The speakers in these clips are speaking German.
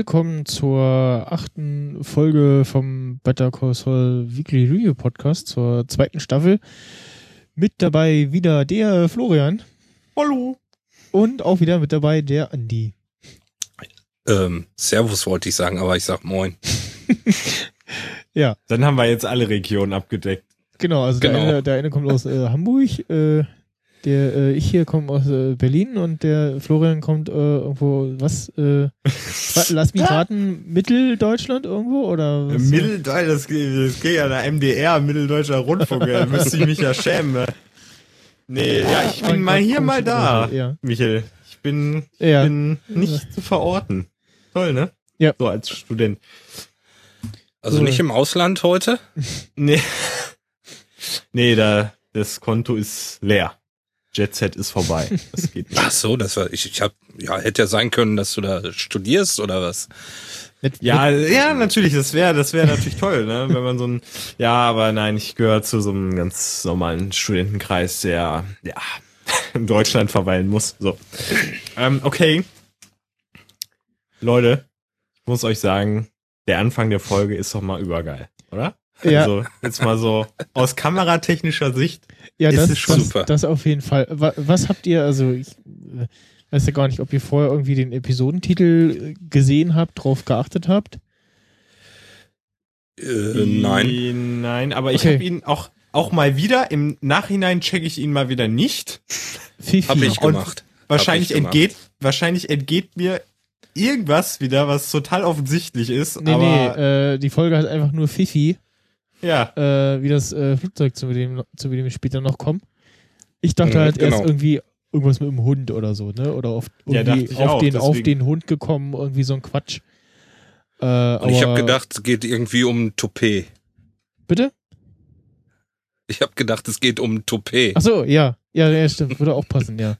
willkommen zur achten Folge vom Better Call Saul Weekly Review Podcast zur zweiten Staffel. Mit dabei wieder der Florian. Hallo. Und auch wieder mit dabei der Andi. Ähm, Servus wollte ich sagen, aber ich sag Moin. ja. Dann haben wir jetzt alle Regionen abgedeckt. Genau, also genau. Der, eine, der eine kommt aus äh, Hamburg, äh, der äh, ich hier komme aus äh, Berlin und der Florian kommt äh, irgendwo was äh, lass mich raten Mitteldeutschland irgendwo oder was? Mitteldeutschland das, das geht ja der MDR Mitteldeutscher Rundfunk da müsste ich mich ja schämen nee ja ich bin mal hier mal da ja. Michael. Ich bin ich ja. bin nicht zu verorten. Toll ne? Ja. So als Student. Also so. nicht im Ausland heute? Nee. Nee da das Konto ist leer Jet Set ist vorbei. Das geht nicht. Ach so, das war ich. Ich habe ja hätte ja sein können, dass du da studierst oder was. Ja, ja, natürlich. Das wäre, das wäre natürlich toll, ne? Wenn man so ein, ja, aber nein, ich gehöre zu so einem ganz normalen Studentenkreis, der ja in Deutschland verweilen muss. So, ähm, okay, Leute, ich muss euch sagen, der Anfang der Folge ist doch mal übergeil, oder? Ja. Also jetzt mal so aus kameratechnischer Sicht. Ja, das ist schon super. Das auf jeden Fall. Was, habt ihr, also ich äh, weiß ja gar nicht, ob ihr vorher irgendwie den Episodentitel gesehen habt, drauf geachtet habt. Äh, nein. Nein, aber ich okay. habe ihn auch, auch mal wieder, im Nachhinein checke ich ihn mal wieder nicht. Fifi. Hab ich gemacht. Und wahrscheinlich ich gemacht. entgeht, wahrscheinlich entgeht mir irgendwas wieder, was total offensichtlich ist. Nee, aber nee, äh, die Folge hat einfach nur Fifi. Ja. Äh, wie das äh, Flugzeug, zu dem, zu dem wir später noch kommen. Ich dachte mhm, halt genau. erst irgendwie irgendwas mit dem Hund oder so, ne? Oder auf, irgendwie ja, auf, auch, den, auf den Hund gekommen, irgendwie so ein Quatsch. Äh, Und ich habe gedacht, es geht irgendwie um Toupet. Bitte? Ich habe gedacht, es geht um Toupet. Ach so, ja. Ja, ja, stimmt. Würde auch passen, ja.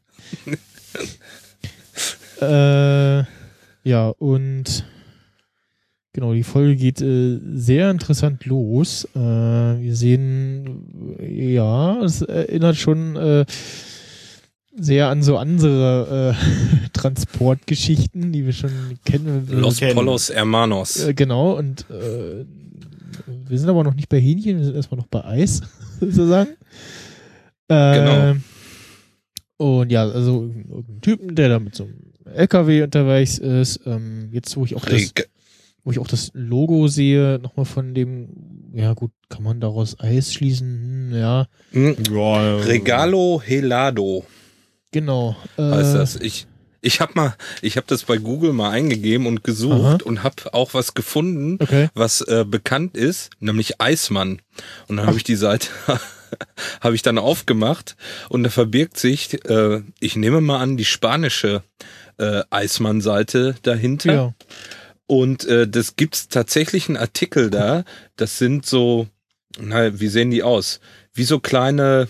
äh, ja, und Genau, die Folge geht äh, sehr interessant los. Äh, wir sehen, ja, es erinnert schon äh, sehr an so andere äh, Transportgeschichten, die wir schon kennen. Los kennen. Polos Hermanos. Äh, genau, und äh, wir sind aber noch nicht bei Hähnchen, wir sind erstmal noch bei Eis, sozusagen. genau. Und ja, also ein Typen, der da mit so einem LKW unterwegs ist. Ähm, jetzt, wo ich auch das wo ich auch das Logo sehe, nochmal von dem, ja gut, kann man daraus Eis schließen, hm, ja. Hm. Regalo Helado. Genau. Äh, heißt das. Ich, ich habe mal, ich habe das bei Google mal eingegeben und gesucht Aha. und habe auch was gefunden, okay. was äh, bekannt ist, nämlich Eismann. Und dann habe ich die Seite habe ich dann aufgemacht und da verbirgt sich, äh, ich nehme mal an, die spanische äh, Eismann-Seite dahinter. Ja. Und äh, das gibt's tatsächlich einen Artikel da. Das sind so, na, wie sehen die aus? Wie so kleine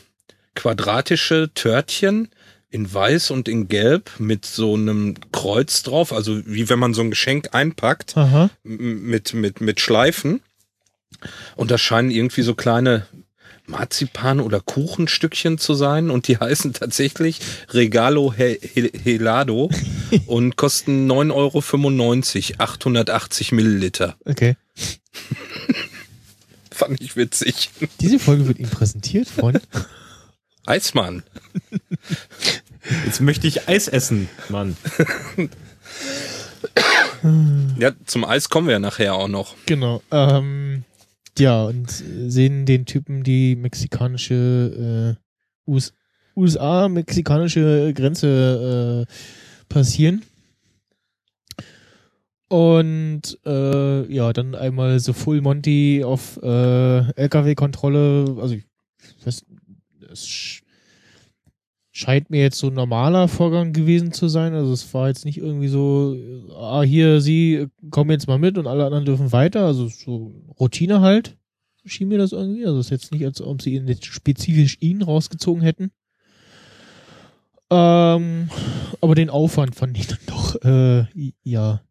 quadratische Törtchen in weiß und in gelb mit so einem Kreuz drauf, also wie wenn man so ein Geschenk einpackt mit mit mit Schleifen. Und das scheinen irgendwie so kleine Marzipan oder Kuchenstückchen zu sein und die heißen tatsächlich Regalo Helado und kosten 9,95 Euro, 880 Milliliter. Okay. Fand ich witzig. Diese Folge wird Ihnen präsentiert von Eismann. Jetzt möchte ich Eis essen, Mann. ja, zum Eis kommen wir ja nachher auch noch. Genau. Ähm, ja, und sehen den Typen die mexikanische äh, US USA-mexikanische Grenze äh, passieren. Und äh, ja, dann einmal so Full Monty auf äh, LKW-Kontrolle. Also ich weiß, es scheint mir jetzt so ein normaler Vorgang gewesen zu sein. Also es war jetzt nicht irgendwie so, ah, hier, Sie kommen jetzt mal mit und alle anderen dürfen weiter. Also so Routine halt, schien mir das irgendwie. Also es ist jetzt nicht, als ob sie ihn jetzt spezifisch ihn rausgezogen hätten. Ähm, aber den Aufwand fand ich dann doch, äh, ja,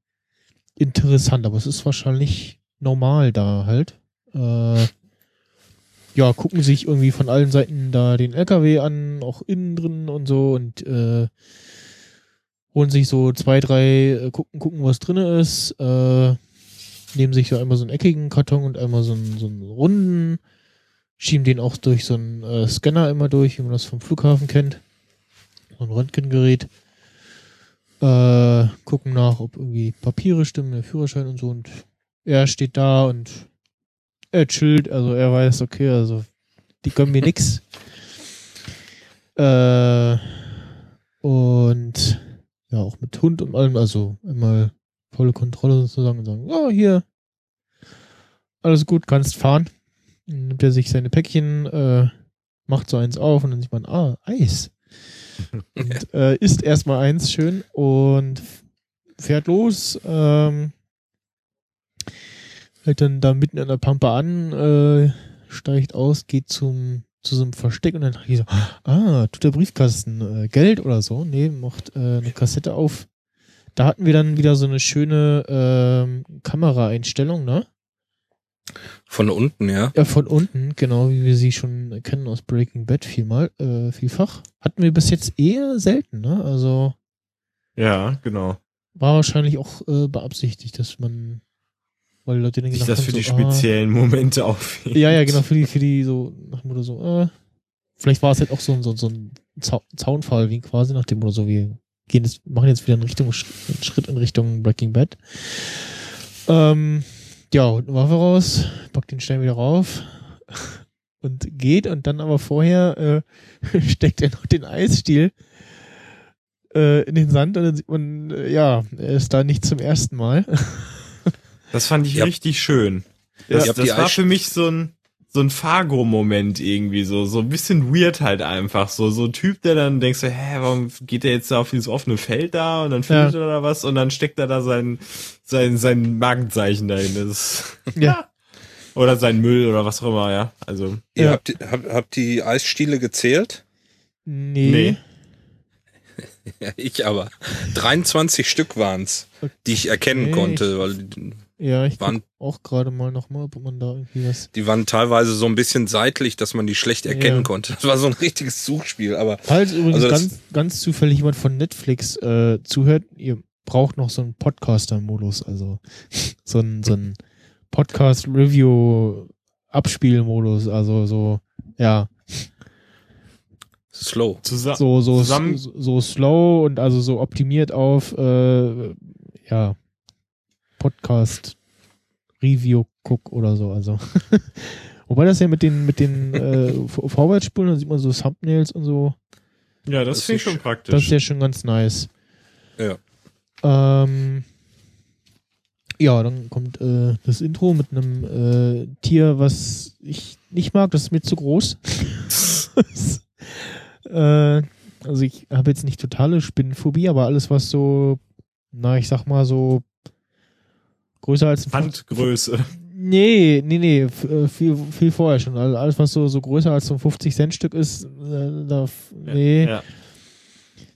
interessant. Aber es ist wahrscheinlich normal da halt. Äh, ja, gucken sich irgendwie von allen Seiten da den LKW an, auch innen drin und so und äh, holen sich so zwei, drei, äh, gucken, gucken, was drin ist, äh, nehmen sich so einmal so einen eckigen Karton und einmal so einen, so einen runden, schieben den auch durch so einen äh, Scanner immer durch, wie man das vom Flughafen kennt. So ein Röntgengerät. Äh, gucken nach, ob irgendwie Papiere stimmen, der Führerschein und so. Und er steht da und er chillt, also er weiß, okay, also die können mir nix. Äh, und ja, auch mit Hund und allem, also einmal volle Kontrolle sozusagen und sagen, oh, hier, alles gut, kannst fahren. Dann nimmt er sich seine Päckchen, äh, macht so eins auf und dann sieht man, ah, Eis. und äh, isst erstmal eins schön und fährt los, ähm, hält dann da mitten in der Pampe an, äh, steigt aus, geht zum zu so einem Versteck und dann dachte ich so, ah, tut der Briefkasten äh, Geld oder so? Nee, macht äh, eine Kassette auf. Da hatten wir dann wieder so eine schöne ähm, Kameraeinstellung, ne? Von unten, ja. Ja, von unten, genau wie wir sie schon kennen aus Breaking Bad vielmal, äh, vielfach. Hatten wir bis jetzt eher selten, ne? Also. Ja, genau. War wahrscheinlich auch äh, beabsichtigt, dass man weil Leute sich das für so, die speziellen ah, Momente aufheben. Ja, ja, genau, für die, für die so, nach dem Motto so, äh, vielleicht war es halt auch so, so, so ein Zaunfall, wie quasi nach dem Motto so, wir gehen jetzt, machen jetzt wieder in Richtung, einen Schritt in Richtung Breaking Bad. Ähm, ja, holt eine Waffe raus, packt den Stein wieder rauf und geht und dann aber vorher äh, steckt er noch den Eisstiel äh, in den Sand und dann sieht man, äh, ja, er ist da nicht zum ersten Mal. Das fand ich ja. richtig schön. Das, ja, das war für mich so ein, so ein Fargo-Moment irgendwie, so, so ein bisschen weird halt einfach, so, so ein Typ, der dann denkst du, hä, warum geht der jetzt da auf dieses offene Feld da und dann findet ja. er da was und dann steckt er da sein, sein, sein Magenzeichen dahin, das ja. oder sein Müll oder was auch immer, ja, also. Ihr ja. habt, habt, habt die Eisstiele gezählt? Nee. nee. ja, ich aber. 23 Stück waren's, die ich erkennen okay. konnte, weil ja, ich waren auch gerade mal nochmal, ob man da irgendwie was. Die waren teilweise so ein bisschen seitlich, dass man die schlecht erkennen ja. konnte. Das war so ein richtiges Suchspiel, aber. Falls übrigens also ganz, ganz zufällig jemand von Netflix äh, zuhört, ihr braucht noch so einen Podcaster-Modus, also so ein, so ein Podcast-Review-Abspielmodus, also so, ja. Slow. Zusa so, so, so, so slow und also so optimiert auf, äh, ja, Podcast Review guck oder so. Also wobei das ja mit den mit den äh, Vorwärtsspulen, da sieht man so Thumbnails und so. Ja, das, das finde ich schon praktisch. Das ist ja schon ganz nice. Ja. Ähm, ja, dann kommt äh, das Intro mit einem äh, Tier, was ich nicht mag. Das ist mir zu groß. äh, also ich habe jetzt nicht totale Spinnenphobie, aber alles, was so, na, ich sag mal so Größer als ein Handgröße. Nee, nee, nee, äh, viel, viel vorher schon. Also alles, was so, so größer als so ein 50-Cent-Stück ist, äh, da, nee. Ja.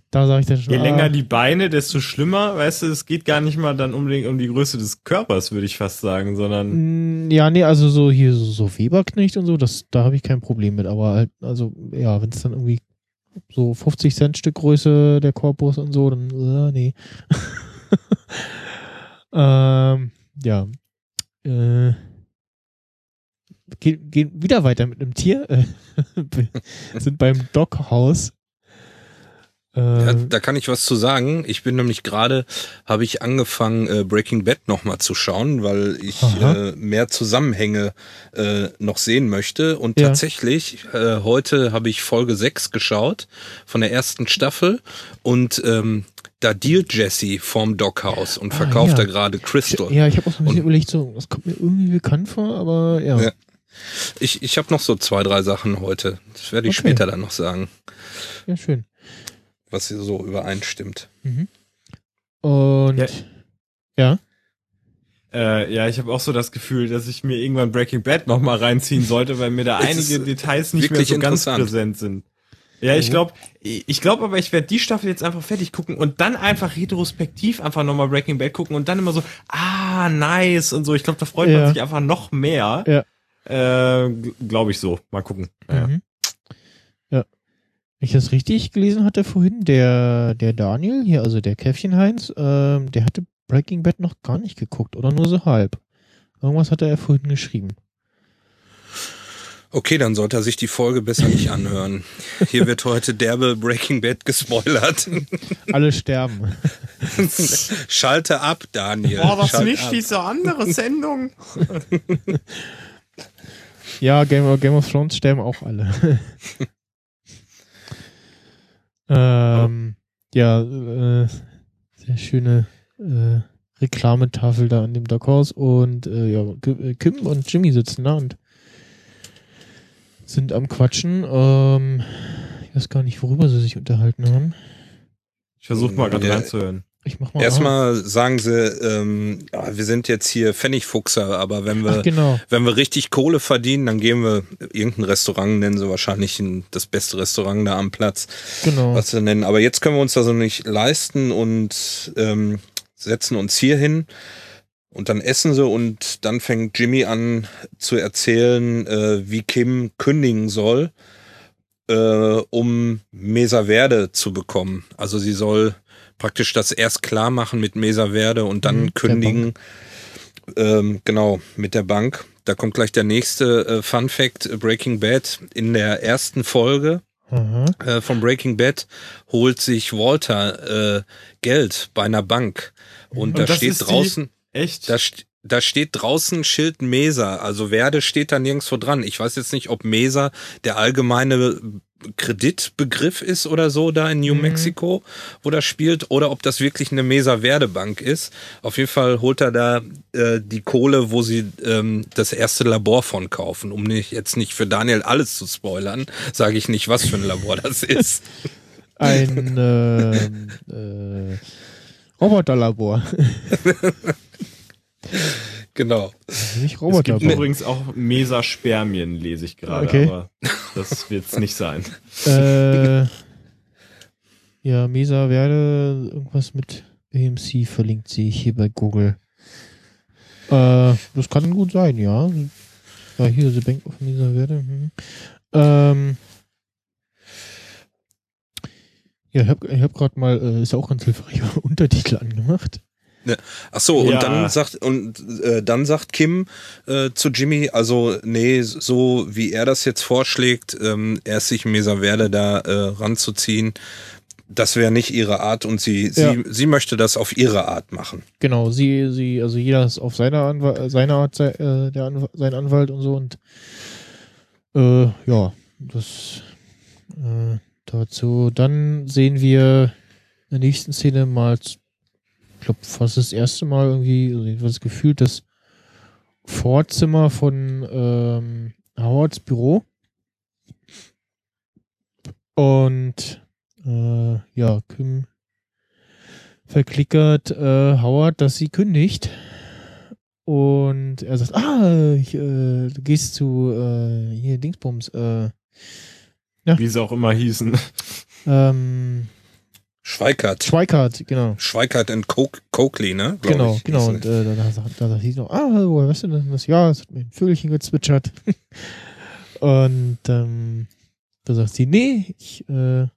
Da sage ich dann schon. Je ah. länger die Beine, desto schlimmer. Weißt du, es geht gar nicht mal dann unbedingt um die Größe des Körpers, würde ich fast sagen, sondern. Mm, ja, nee, also so hier so, so Weberknecht und so, das, da habe ich kein Problem mit. Aber halt, also, ja, wenn es dann irgendwie so 50 Cent Stück Größe der Korpus und so, dann, äh, nee. ähm, ja. Äh, gehen, gehen wieder weiter mit einem Tier. Äh, sind beim Doghaus. Äh, ja, da kann ich was zu sagen. Ich bin nämlich gerade, habe ich angefangen, äh, Breaking Bad nochmal zu schauen, weil ich äh, mehr Zusammenhänge äh, noch sehen möchte. Und ja. tatsächlich, äh, heute habe ich Folge 6 geschaut von der ersten Staffel und ähm, da dealt Jesse vorm Dockhaus und ah, verkauft ah, ja. da gerade Crystal. Ja, ich habe auch so ein bisschen und, überlegt, so, das kommt mir irgendwie bekannt vor, aber ja. ja. Ich, ich habe noch so zwei, drei Sachen heute. Das werde ich okay. später dann noch sagen. Ja, schön. Was hier so übereinstimmt. Mhm. Und ja. ja. Äh, ja, ich habe auch so das Gefühl, dass ich mir irgendwann Breaking Bad nochmal reinziehen sollte, weil mir da einige Details nicht mehr so ganz präsent sind. Ja, ich glaube, ich glaube aber, ich werde die Staffel jetzt einfach fertig gucken und dann einfach retrospektiv einfach nochmal Breaking Bad gucken und dann immer so, ah, nice und so. Ich glaube, da freut ja. man sich einfach noch mehr. Ja. Äh, glaube ich so. Mal gucken. Ja. Mhm. ja. ich das richtig gelesen hatte vorhin, der, der Daniel, hier, also der Käffchen Heinz, ähm, der hatte Breaking Bad noch gar nicht geguckt oder nur so halb. Irgendwas hat er vorhin geschrieben. Okay, dann sollte er sich die Folge besser nicht anhören. Hier wird heute derbe Breaking Bad gespoilert. Alle sterben. Schalte ab, Daniel. Boah, was Schalt nicht ab. diese andere Sendung? Ja, Game of, Game of Thrones sterben auch alle. ähm, ja, äh, sehr schöne äh, Reklametafel da an dem Darkhaus und äh, ja, Ki- Kim und Jimmy sitzen da und sind am Quatschen. Ähm, ich weiß gar nicht, worüber sie sich unterhalten haben. Ich versuche mal gerade Der- reinzuhören. Ich mach mal. Erstmal sagen sie, ähm, ja, wir sind jetzt hier Pfennigfuchser, aber wenn wir, Ach, genau. wenn wir richtig Kohle verdienen, dann gehen wir irgendein Restaurant, nennen sie wahrscheinlich ein, das beste Restaurant da am Platz, Genau. was sie nennen. Aber jetzt können wir uns das so nicht leisten und ähm, setzen uns hier hin. Und dann essen sie und dann fängt Jimmy an zu erzählen, äh, wie Kim kündigen soll, äh, um Mesa Verde zu bekommen. Also sie soll praktisch das erst klar machen mit Mesa Verde und dann Mhm, kündigen. Ähm, genau, mit der Bank. Da kommt gleich der nächste äh, Fun Fact, äh, Breaking Bad. In der ersten Folge Aha. äh, von Breaking Bad holt sich Walter äh, Geld bei einer Bank. Und, Und da steht draußen, Echt? da, da steht draußen Schild Mesa, also Werde steht da nirgendwo dran. Ich weiß jetzt nicht, ob Mesa der allgemeine Kreditbegriff ist oder so da in New Mhm. Mexico, wo das spielt, oder ob das wirklich eine Mesa Verde Bank ist. Auf jeden Fall holt er da äh, die Kohle, wo sie ähm, das erste Labor von kaufen. Um nicht, jetzt nicht für Daniel alles zu spoilern, sage ich nicht, was für ein Labor das ist. Ein ähm, äh, Roboterlabor. genau. Nicht es gibt übrigens auch Mesaspermien, lese ich gerade, Okay. aber das wird's nicht sein. Äh, ja, Mesa werde irgendwas mit AMC verlinkt sehe ich hier bei Google. Äh, das kann gut sein, ja. Ja, hier, The Bank of Mesa Verde. Mhm. Ähm, ja, ich habe hab gerade mal, äh, ist ja auch ganz hilfreich, Untertitel angemacht. Ach so, Ja. und dann sagt und äh, dann sagt Kim äh, zu Jimmy, also nee, so wie er das jetzt vorschlägt, ähm, erst sich Mesa Verde da äh, ranzuziehen, das wäre nicht ihre Art und sie Ja. sie sie möchte das auf ihre Art machen. Genau, sie, sie, also jeder ist auf seine, Anwa äh, seine Art äh, der Anw sein Anwalt und so und äh, ja, das äh, dazu. Dann sehen wir in der nächsten Szene mal, glaube fast das erste Mal irgendwie, jedenfalls gefühlt das Vorzimmer von ähm, Howards Büro. Und äh, ja, Kim verklickert äh, Howard, dass sie kündigt. Und er sagt, ah, ich, äh, du gehst zu äh, hier Dingsbums, äh, Wie sie auch immer hießen. ähm, Schweikart. Schweikart, genau. Schweikart and Coke, Coakley, ne? Glaub Genau, ich, genau. Und äh, da, sagt- da sagt sie noch, ah, woher weißt du denn das? Ja, es hat mir ein Vögelchen gezwitschert. und ähm, da sagt sie, nee, ich äh,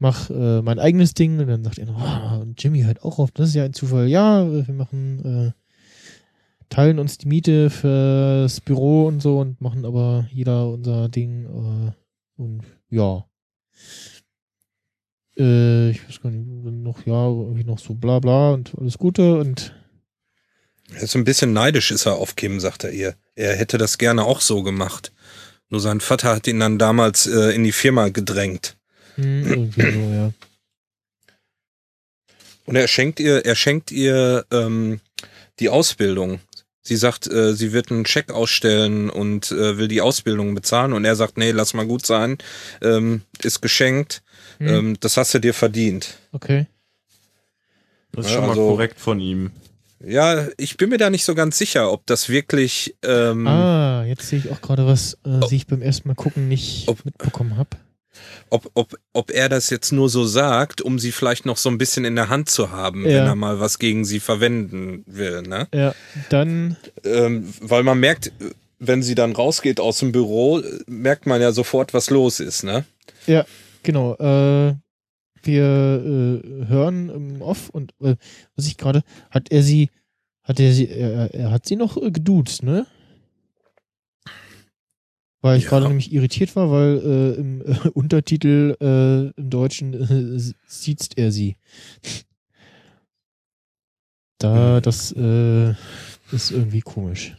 mach äh, mein eigenes Ding. Und dann sagt er, noch, ah, und Jimmy hört auch auf, das ist ja ein Zufall. Ja, wir machen, äh, teilen uns die Miete fürs Büro und so und machen aber jeder unser Ding. Äh, und ja. Äh, ich weiß gar nicht, noch, ja, irgendwie noch so bla bla und alles Gute und Er ist ein bisschen neidisch, ist er auf Kim, sagt er ihr. Er hätte das gerne auch so gemacht. Nur sein Vater hat ihn dann damals äh, in die Firma gedrängt. hm, irgendwie so, ja. Und er schenkt ihr, er schenkt ihr ähm, die Ausbildung. Sie sagt, äh, sie wird einen Scheck ausstellen und äh, will die Ausbildung bezahlen. Und er sagt, nee, lass mal gut sein. Ähm, ist geschenkt. Hm, Ähm, das hast du dir verdient. okay. Das ist schon mal also- korrekt von ihm. Ja, ich bin mir da nicht so ganz sicher, ob das wirklich. Ähm, Ah, jetzt sehe ich auch gerade was, äh, Ob- ich beim ersten Mal gucken nicht Ob- mitbekommen habe. ob, ob, ob er das jetzt nur so sagt, um sie vielleicht noch so ein bisschen in der Hand zu haben, Ja. wenn er mal was gegen sie verwenden will, ne? Ja, dann, Ähm, weil man merkt, wenn sie dann rausgeht aus dem Büro, merkt man ja sofort, was los ist, ne? Ja, genau. Äh, wir äh, hören im Off und äh, was ich gerade, hat er sie, hat er sie, er, er hat sie noch äh, geduzt, ne? Weil ich ja. gerade nämlich irritiert war, weil äh, im äh, Untertitel äh, im Deutschen äh, sieht er sie. Da, hm. das äh, ist irgendwie komisch.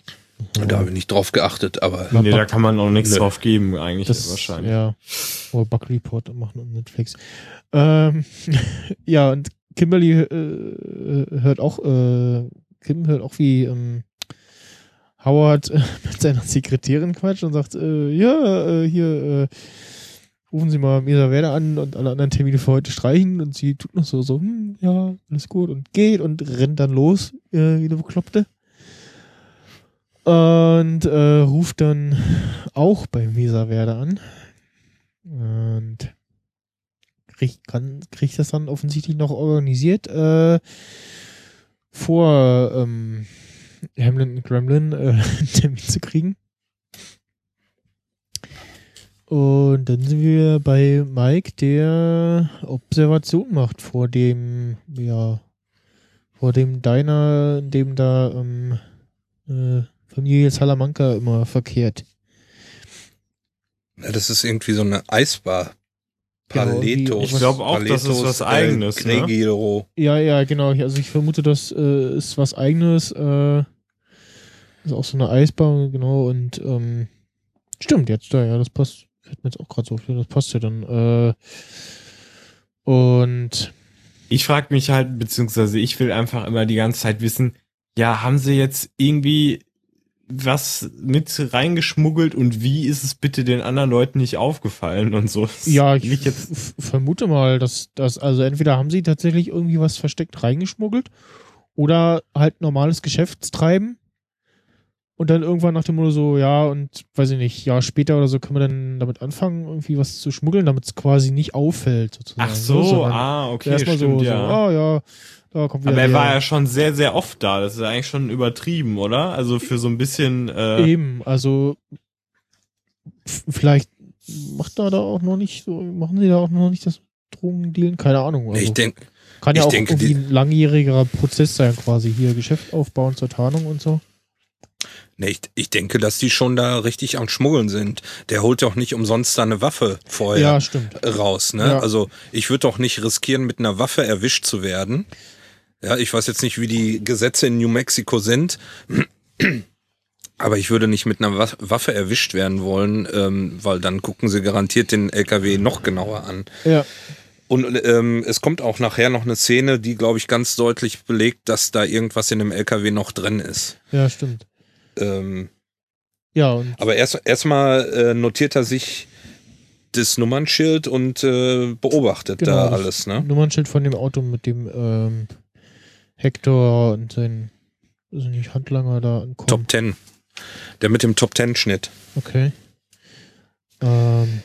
Da habe ich nicht drauf geachtet, aber. Nee, da kann man auch nichts ne. drauf geben, eigentlich das, wahrscheinlich. Ja. Oder Bug Report machen und Netflix. Ähm, ja, und Kimberly äh, hört auch, äh, Kim hört auch wie ähm, Howard äh, mit seiner Sekretärin quatscht und sagt, äh, ja, äh, hier, äh, rufen Sie mal Mesa Werder an und alle anderen Termine für heute streichen und sie tut noch so, so, hm, ja, alles gut und geht und rennt dann los, äh, wie eine Bekloppte. Und äh, ruft dann auch bei Mesa Werder an. Und kriegt, kann, kriegt das dann offensichtlich noch organisiert, äh, vor ähm, Hamlin und Gremlin äh, einen Termin zu kriegen. Und dann sind wir bei Mike, der Observation macht vor dem, ja, vor dem Diner, in dem da ähm, äh, Familie Salamanca immer verkehrt. Ja, das ist irgendwie so eine Eisbar. Paletos. Ich glaube auch, Paletos, das ist was Eigenes. Ne? Ja, ja, genau. Also ich vermute, das äh, ist was Eigenes. Äh, ist auch so eine Eisbar, genau. Und ähm, stimmt, jetzt da, ja, das passt. Fällt mir jetzt auch gerade so auf, das passt ja dann. Äh, und ich frage mich halt, beziehungsweise ich will einfach immer die ganze Zeit wissen, ja, haben sie jetzt irgendwie was mit reingeschmuggelt und wie ist es bitte den anderen Leuten nicht aufgefallen und so? Ja, ich jetzt vermute mal, dass das, also entweder haben sie tatsächlich irgendwie was versteckt reingeschmuggelt oder halt normales Geschäftstreiben und dann irgendwann nach dem Motto so, ja, und weiß ich nicht, ja, später oder so können wir dann damit anfangen, irgendwie was zu schmuggeln, damit es quasi nicht auffällt, sozusagen. Ach so, ne? ah, okay, Erstmal stimmt, so, ja. so, ah, ja, da kommt wieder Aber er war ja schon sehr, sehr oft da. Das ist ja eigentlich schon übertrieben, oder? Also für so ein bisschen. Äh Eben, also vielleicht macht da da auch noch nicht so, machen sie da auch noch nicht das Drogendealen? Keine Ahnung. Also ich denke. Kann ja auch denke, irgendwie ein langjähriger Prozess sein, quasi hier Geschäft aufbauen zur Tarnung und so. Nee, ich, ich denke, dass die schon da richtig am Schmuggeln sind. Der holt doch nicht umsonst da eine Waffe vorher ja, raus. Ne? Ja. Also ich würde doch nicht riskieren, mit einer Waffe erwischt zu werden. Ja, ich weiß jetzt nicht, wie die Gesetze in New Mexico sind. Aber ich würde nicht mit einer Waffe erwischt werden wollen, ähm, weil dann gucken sie garantiert den LKW noch genauer an. Ja. Und ähm, es kommt auch nachher noch eine Szene, die, glaube ich, ganz deutlich belegt, dass da irgendwas in dem LKW noch drin ist. Ja, stimmt. Ähm, ja. Aber erst erstmal äh, notiert er sich das Nummernschild und äh, beobachtet genau, da alles, ne? Nummernschild von dem Auto mit dem ähm, Hector und sein, also nicht Handlanger da ankommen. Top Ten. Der mit dem Top Ten Schnitt. Okay. Ähm,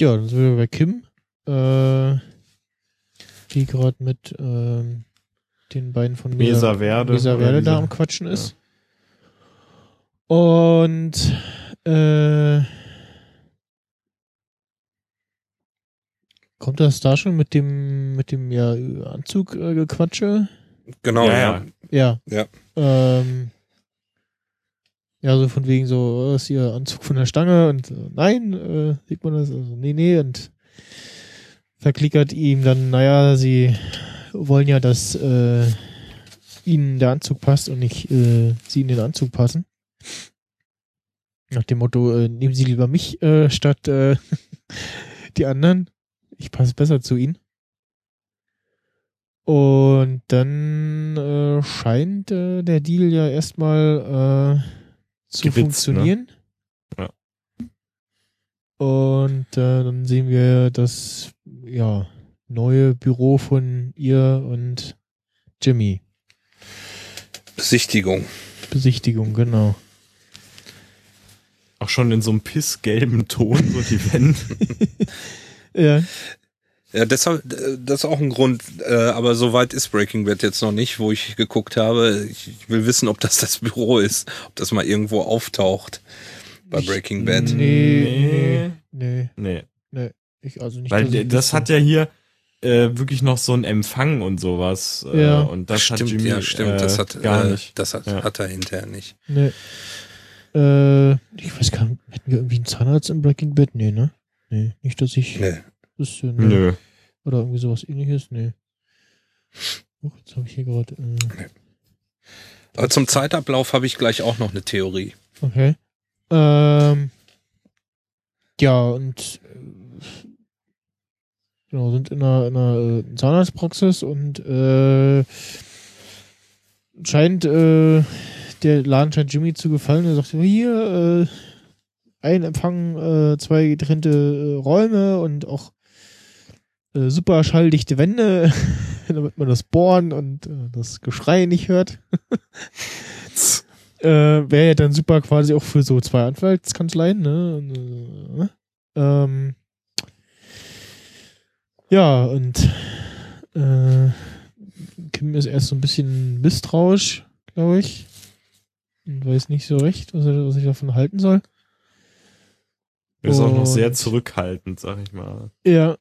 ja, dann sind wir bei Kim, äh, die gerade mit ähm, den beiden von Mesa Verde, Mesa Verde da am Quatschen ist. Ja. Und äh, kommt das da schon mit dem mit dem ja Anzug äh, gequatsche? Genau, ja. Ja. Ja. Ja. Ähm, ja, so von wegen so, oh, ist ihr Anzug von der Stange und äh, nein, äh, sieht man das? Also, nee, nee, und verklickert ihm dann, naja, sie wollen ja, dass äh, ihnen der Anzug passt und nicht äh, sie in den Anzug passen. Nach dem Motto, äh, nehmen Sie lieber mich äh, statt äh, die anderen. Ich passe besser zu ihnen. Und dann äh, scheint der Deal ja erstmal zu Gewitz, ne? funktionieren. Ne? Ja. Und äh, dann sehen wir das ja neue Büro von ihr und Jimmy. Besichtigung. Besichtigung, genau. Auch schon in so einem pissgelben Ton, so die Wände. ja. Ja, deshalb, das ist auch ein Grund, äh, aber so weit ist Breaking Bad jetzt noch nicht, wo ich geguckt habe. Ich will wissen, ob das das Büro ist, ob das mal irgendwo auftaucht bei Breaking Bad. Nee, nee, nee. Nee, ich also nicht. Weil das hat ja hier äh, wirklich noch so einen Empfang und sowas. Äh, ja. Und das stimmt, hat Jimmy ja, stimmt. Äh, das hat gar äh, nicht. Das hat, Ja. hat er hinterher nicht. Nee. Äh, ich weiß gar nicht, hätten wir irgendwie einen Zahnarzt im Breaking Bad? Nee, ne? Nee, nicht, dass ich Nee. wüsste. Nee. Nö. Oder irgendwie sowas ähnliches? Nee. Oh, jetzt habe ich hier gerade. Äh, Aber zum Zeitablauf habe ich gleich auch noch eine Theorie. okay. Ähm, ja, und genau, sind in einer, in einer äh, Zahnarztpraxis und äh, scheint äh, der Laden scheint Jimmy zu gefallen. Er sagt, hier, äh, ein Empfang, äh, zwei getrennte äh, Räume und auch äh, super schalldichte Wände, damit man das Bohren und äh, das Geschrei nicht hört. äh, Wäre ja dann super quasi auch für so zwei Anwaltskanzleien, ne? Und, äh, ähm, ja, und äh, Kim ist erst so ein bisschen misstrauisch, glaube ich. Und weiß nicht so recht, was er, was ich davon halten soll. Ist auch noch sehr Und- zurückhaltend, sag ich mal. Ja.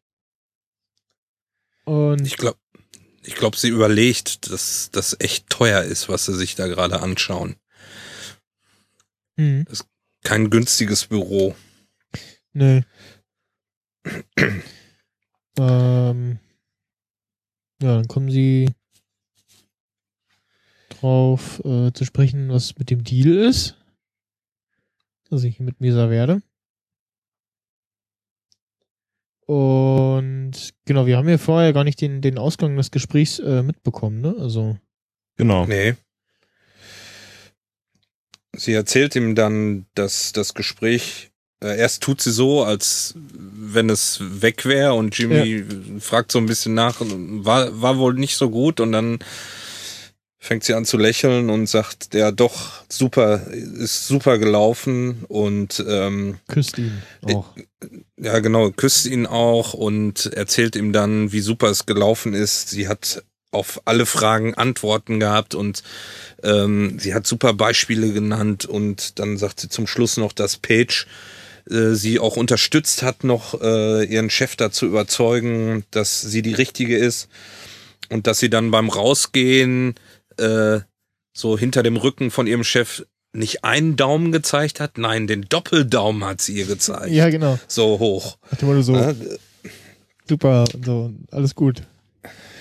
Und Ich glaube, ich glaub, sie überlegt, dass das echt teuer ist, was sie sich da gerade anschauen. hm, Kein günstiges Büro. nee. ähm, ja, dann kommen sie drauf äh, zu sprechen, was mit dem Deal ist. Dass ich mit Mesa werde. Und genau, wir haben ja vorher gar nicht den, den Ausgang des Gesprächs äh, mitbekommen, ne? Also. Genau. Nee. Sie erzählt ihm dann, dass das Gespräch, erst tut sie so, als wenn es weg wäre und Jimmy fragt so ein bisschen nach, war, war wohl nicht so gut und dann fängt sie an zu lächeln und sagt, ja doch, super, ist super gelaufen und ähm, Küsst ihn auch. ja, genau, küsst ihn auch und erzählt ihm dann, wie super es gelaufen ist. Sie hat auf alle Fragen Antworten gehabt und ähm, sie hat super Beispiele genannt und dann sagt sie zum Schluss noch, dass Paige äh, sie auch unterstützt hat, noch äh, ihren Chef dazu überzeugen, dass sie die richtige ist und dass sie dann beim Rausgehen äh, so hinter dem Rücken von ihrem Chef nicht einen Daumen gezeigt hat, nein, den Doppeldaumen hat sie ihr gezeigt Ja, genau. so hoch. Hat immer so Ne? super und so, alles gut.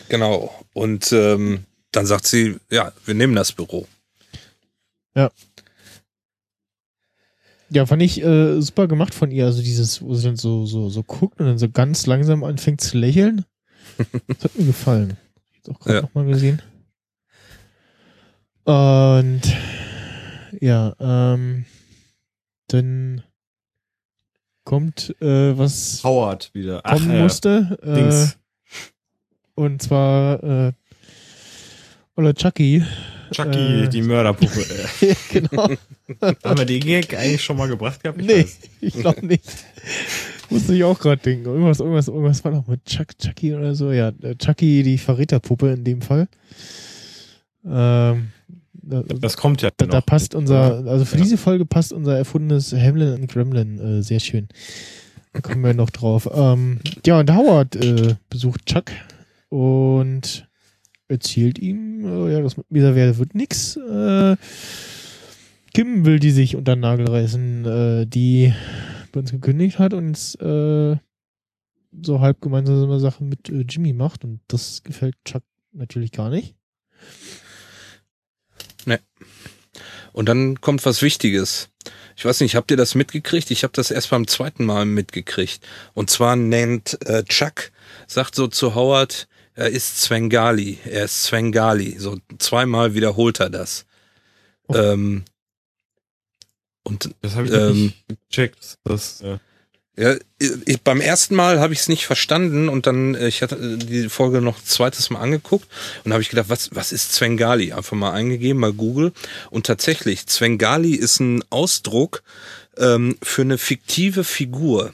Genau. Und ähm, dann sagt sie, ja, wir nehmen das Büro. Ja, fand ich äh, super gemacht von ihr. Also dieses, wo sie dann so, so, so guckt und dann so ganz langsam anfängt zu lächeln. Das hat mir gefallen. Ich jetzt auch gerade Ja. nochmal gesehen. Und ja, ähm, dann kommt, äh, was Howard wieder. kommen ja. musste. Äh, Dings. und zwar äh, Ola Chucky. Chucky, äh, die Mörderpuppe. Genau. Haben wir den Gag eigentlich schon mal gebracht gehabt? Ich Nee, weiß. ich glaube nicht. Musste ich auch gerade denken. Irgendwas, irgendwas, irgendwas war noch mit Chuck, Chucky oder so. Ja, äh, Chucky, die Verräterpuppe in dem Fall. Ähm, da, da, Das kommt ja da, da passt unser, also für Ja. diese Folge passt unser erfundenes Hamlin und Gremlin äh, sehr schön. Da kommen wir noch drauf. Ähm, ja, und Howard äh, besucht Chuck und erzählt ihm, äh, ja, das mit dieser Werde wird nix. Äh, Kim will die sich unter den Nagel reißen, äh, die bei uns gekündigt hat und jetzt, äh, so halb gemeinsame Sachen mit äh, Jimmy macht und das gefällt Chuck natürlich gar nicht. Und dann kommt was Wichtiges. Ich weiß nicht, habt ihr das mitgekriegt? Ich habe das erst beim zweiten Mal mitgekriegt. Und zwar nennt äh, Chuck, sagt so zu Howard, er ist Svengali, er ist Svengali. So zweimal wiederholt er das. Oh. Ähm, und Das habe ich Ähm, nicht gecheckt. Das, äh, Ja, ich, beim ersten Mal habe ich es nicht verstanden und dann, äh, ich hatte äh, die Folge noch ein zweites Mal angeguckt und habe ich gedacht, was, was ist Zwengali? Einfach mal eingegeben, mal Google. Und tatsächlich, Zwengali ist ein Ausdruck ähm, für eine fiktive Figur.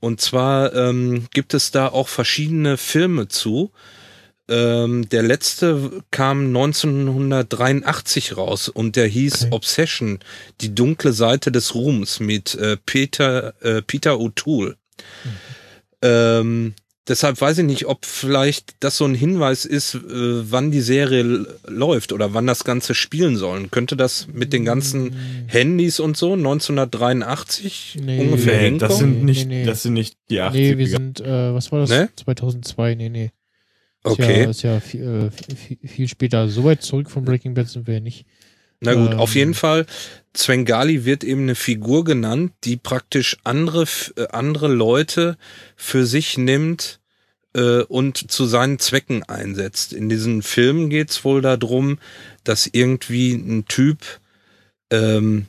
Und zwar ähm, gibt es da auch verschiedene Filme zu. Ähm, der letzte kam 1983 raus und der hieß okay. Obsession, die dunkle Seite des Ruhms mit äh, Peter, äh, Peter O'Toole. Mhm. Ähm, deshalb weiß ich nicht, ob vielleicht das so ein Hinweis ist, äh, wann die Serie läuft oder wann das Ganze spielen sollen. Könnte das mit den ganzen mm. Handys und so 1983 nee, ungefähr nee, hinkommen? Das sind nicht, nee, nee. das sind nicht die 80er. Nee, wir sind, äh, was war das? Nee? 2002, nee, nee. Ist okay. Ja, ist ja viel, äh, viel, später. So weit zurück von Breaking Bad sind wir ja nicht. Na gut, ähm, auf jeden Fall, Zwengali wird eben eine Figur genannt, die praktisch andere, äh, andere Leute für sich nimmt äh, und zu seinen Zwecken einsetzt. In diesen Filmen geht's wohl darum, dass irgendwie ein Typ, ähm,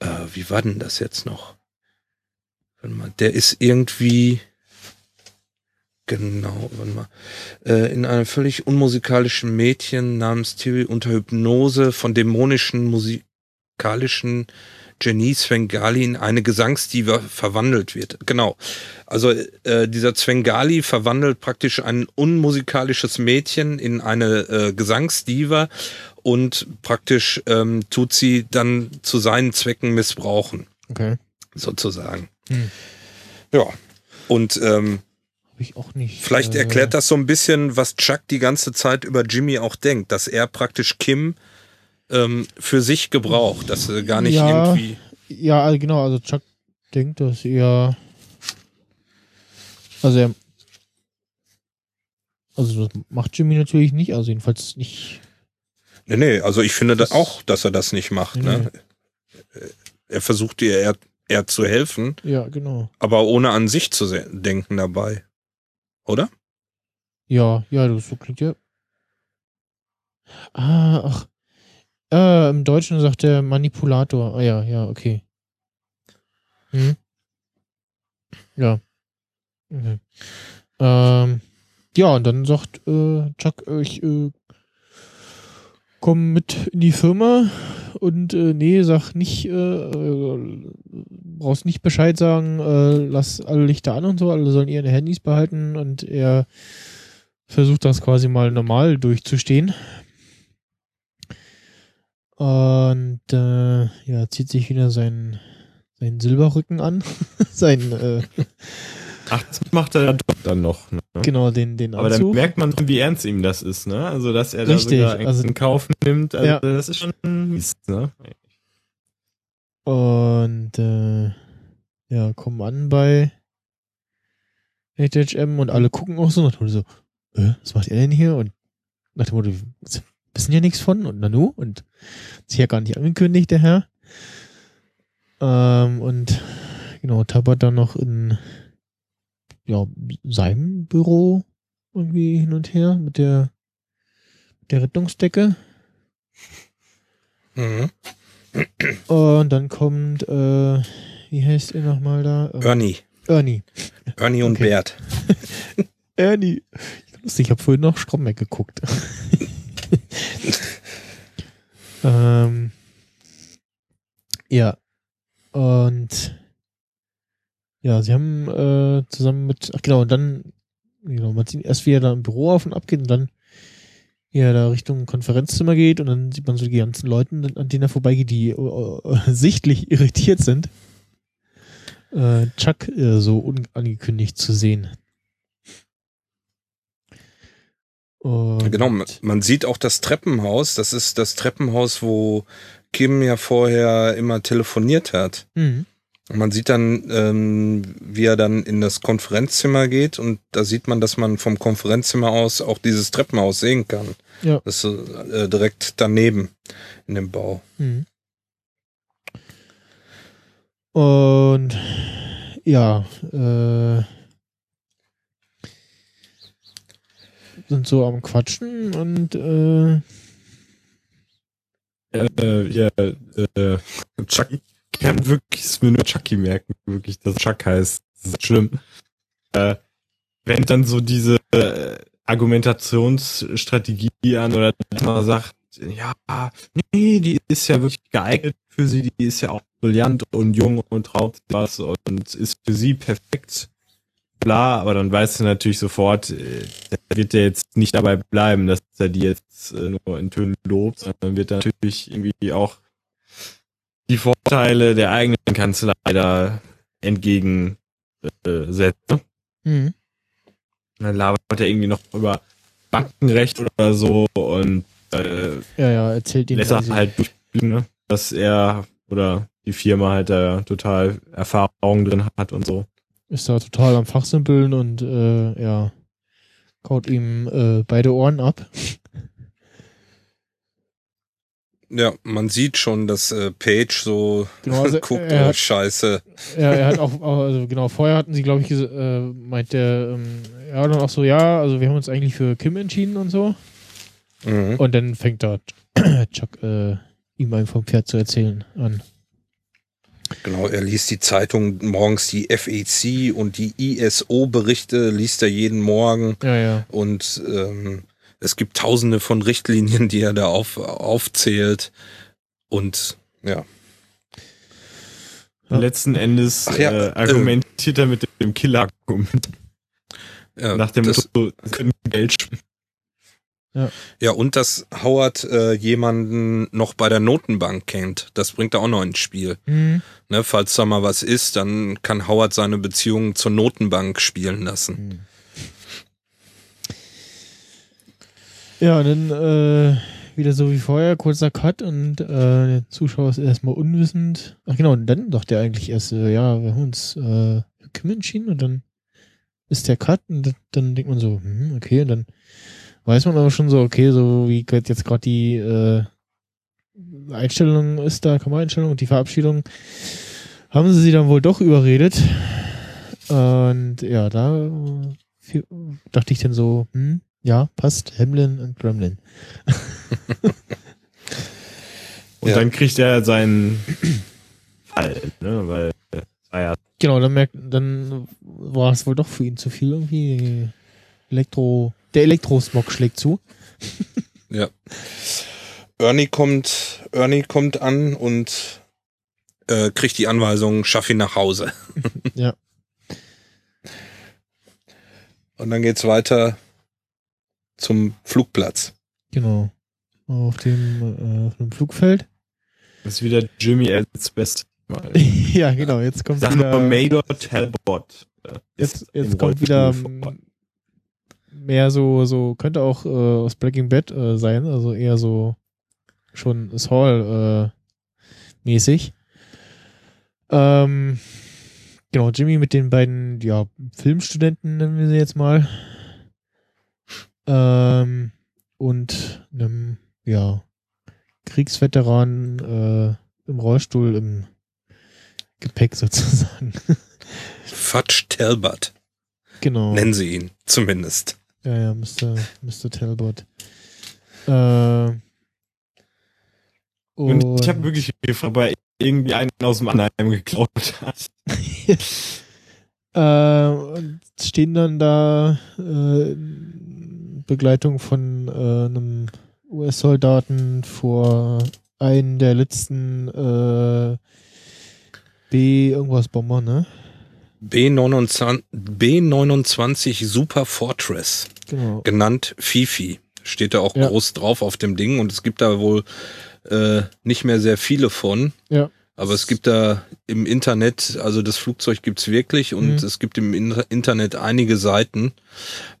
äh, wie war denn das jetzt noch? Der ist irgendwie, Genau, warte mal. Äh, in einem völlig unmusikalischen Mädchen namens Tilly unter Hypnose von dämonischen musikalischen Genie Svengali in eine Gesangsdiva verwandelt wird. Genau. Also äh, dieser Svengali verwandelt praktisch ein unmusikalisches Mädchen in eine äh, Gesangsdiva und praktisch ähm, tut sie dann zu seinen Zwecken missbrauchen. Okay. Sozusagen. Hm. Ja. Und ähm, ich auch nicht. Vielleicht äh, erklärt das so ein bisschen, was Chuck die ganze Zeit über Jimmy auch denkt, dass er praktisch Kim ähm, für sich gebraucht, dass er gar nicht ja, irgendwie. Ja, also genau, also Chuck denkt, dass er. Also er. Also das macht Jimmy natürlich nicht, also jedenfalls nicht. Nee, nee, also ich finde das auch, dass er das nicht macht. Nee. Ne? Er versucht ihr eher, eher zu helfen. Ja, genau. Aber ohne an sich zu denken dabei oder? Ja, ja, das so klingt ja. Ah, ach. Äh, Im Deutschen sagt der Manipulator. Ah ja, ja, okay. Hm. Ja. Okay. Ähm, ja, und dann sagt äh, Chuck, äh, ich äh, komm mit in die Firma und äh, nee, sag nicht, äh, äh, brauchst nicht Bescheid sagen, äh, lass alle Lichter an und so, alle sollen ihre Handys behalten und er versucht das quasi mal normal durchzustehen. Und äh, ja, zieht sich wieder seinen, seinen Silberrücken an. sein äh, Ach, das macht er dann noch. Ne? Genau, den, den Anzug. Aber dann merkt man, wie ernst ihm das ist, ne? Also, dass er Richtig, da sogar also, in Kauf nimmt. Also, ja. das ist schon mies, ne? Und, äh, ja, kommen an bei HHM und alle gucken auch so nach dem Motto so, äh, was macht er denn hier? Und nach dem Motto, wissen ja nichts von und Nanu und sich ja gar nicht angekündigt, der Herr. Ähm, und genau, tappert dann noch in ja, seinem Büro irgendwie hin und her mit der, mit der Rettungsdecke. Mhm. Und dann kommt, äh, wie heißt er nochmal da? Ähm, Ernie. Ernie. Ernie und okay. Bert. Ernie. Ich habe vorhin noch Stromberg geguckt. ähm, ja. Und ja, sie haben äh, zusammen mit, ach genau, und dann, genau, man sieht erst, wie er da im Büro auf und ab geht und dann, wie er da Richtung Konferenzzimmer geht und dann sieht man so die ganzen Leute, an denen er vorbeigeht, die äh, sichtlich irritiert sind. Äh, Chuck äh, so unangekündigt zu sehen. Und genau, man sieht auch das Treppenhaus. Das ist das Treppenhaus, wo Kim ja vorher immer telefoniert hat. Mhm. Man sieht dann, ähm, wie er dann in das Konferenzzimmer geht und da sieht man, dass man vom Konferenzzimmer aus auch dieses Treppenhaus sehen kann. Ja. Das ist äh, direkt daneben in dem Bau. Mhm. Und ja, äh, sind so am Quatschen und äh, äh, ja, äh, Chucky kann wirklich es mir nur Chucky merken, wirklich, dass Chuck heißt. Das ist schlimm. Äh, wenn dann so diese äh, Argumentationsstrategie an oder mal sagt, ja, nee, die ist ja wirklich geeignet für sie, die ist ja auch brillant und jung und traut was und ist für sie perfekt. Klar, aber dann weißt du natürlich sofort, äh, wird der jetzt nicht dabei bleiben, dass er die jetzt äh, nur in Tönen lobt, sondern wird natürlich irgendwie auch die Vorteile der eigenen Kanzlei da entgegensetzen. Mhm. Dann labert er irgendwie noch über Bankenrecht oder so und äh, ja, ja, erzählt lässt er halt durchblicken, ne? dass er oder die Firma halt da total Erfahrung drin hat und so. Ist da total am Fachsimpeln und äh, ja, kaut ihm äh, beide Ohren ab. Ja, man sieht schon, dass äh, Page so genau, also guckt, oh hat, Scheiße. Ja, er hat auch, also genau, vorher hatten sie, glaube ich, äh, meint der, ähm, ja, dann auch so, ja, also wir haben uns eigentlich für Kim entschieden und so. Mhm. Und dann fängt da Chuck äh, ihm vom Pferd zu erzählen an. Genau, er liest die Zeitung morgens, die FEC und die ISO-Berichte liest er jeden Morgen. Ja, ja. Und ähm, es gibt tausende von Richtlinien, die er da auf, aufzählt. Und ja. Letzten Endes ja, äh, argumentiert äh, er mit dem Killer-Argument. Ja, Nach dem Motto, können Geld ja. ja, und dass Howard äh, jemanden noch bei der Notenbank kennt. Das bringt er auch noch ins Spiel. Mhm. Ne, falls da mal was ist, dann kann Howard seine Beziehung zur Notenbank spielen lassen. Mhm. Ja, dann äh, wieder so wie vorher, kurzer Cut und äh, der Zuschauer ist erstmal unwissend. Ach genau, und dann dachte er eigentlich erst, äh, ja, wir haben uns äh, Kim entschieden und dann ist der Cut und dann denkt man so, hm, okay, und dann weiß man aber schon so, okay, so wie jetzt gerade die äh, Einstellung ist da, Kameraeinstellung und die Verabschiedung, haben sie sie dann wohl doch überredet. Und ja, da äh, dachte ich dann so, hm, ja, passt, Hamlin und Gremlin. und ja. dann kriegt er seinen Fall, ne, weil ah ja. Genau, dann merkt, dann war es wohl doch für ihn zu viel irgendwie Elektro der Elektrosmog schlägt zu. ja. Ernie kommt, Ernie kommt an und äh, kriegt die Anweisung, schaff ihn nach Hause. ja. Und dann geht's weiter zum Flugplatz. Genau. Auf dem, äh, auf dem Flugfeld. Das ist wieder Jimmy als Best. ja, genau. Jetzt kommt Sag wieder. Major Talbot. Jetzt, jetzt kommt wieder mehr so, so, könnte auch äh, aus Breaking Bad äh, sein, also eher so schon Saul äh, mäßig. Ähm, genau, Jimmy mit den beiden, ja, Filmstudenten nennen wir sie jetzt mal. Ähm, und einem, ja, Kriegsveteran äh, im Rollstuhl im Gepäck sozusagen. Fudge Talbot. Genau. Nennen sie ihn, zumindest. Ja, ja, Mr. Mr. Talbot. Äh, und, und ich habe wirklich gefragt, ob er irgendwie einen aus dem Anheim geklaut hat. äh, und stehen dann da äh, Begleitung von äh, einem US-Soldaten vor einen der letzten äh, B irgendwas Bomber, ne? B29, B29 Super Fortress, genau. genannt Fifi. Steht da auch ja. groß drauf auf dem Ding und es gibt da wohl äh, nicht mehr sehr viele von. Ja. Aber es gibt da im Internet, also das Flugzeug gibt's wirklich und mhm. es gibt im Internet einige Seiten.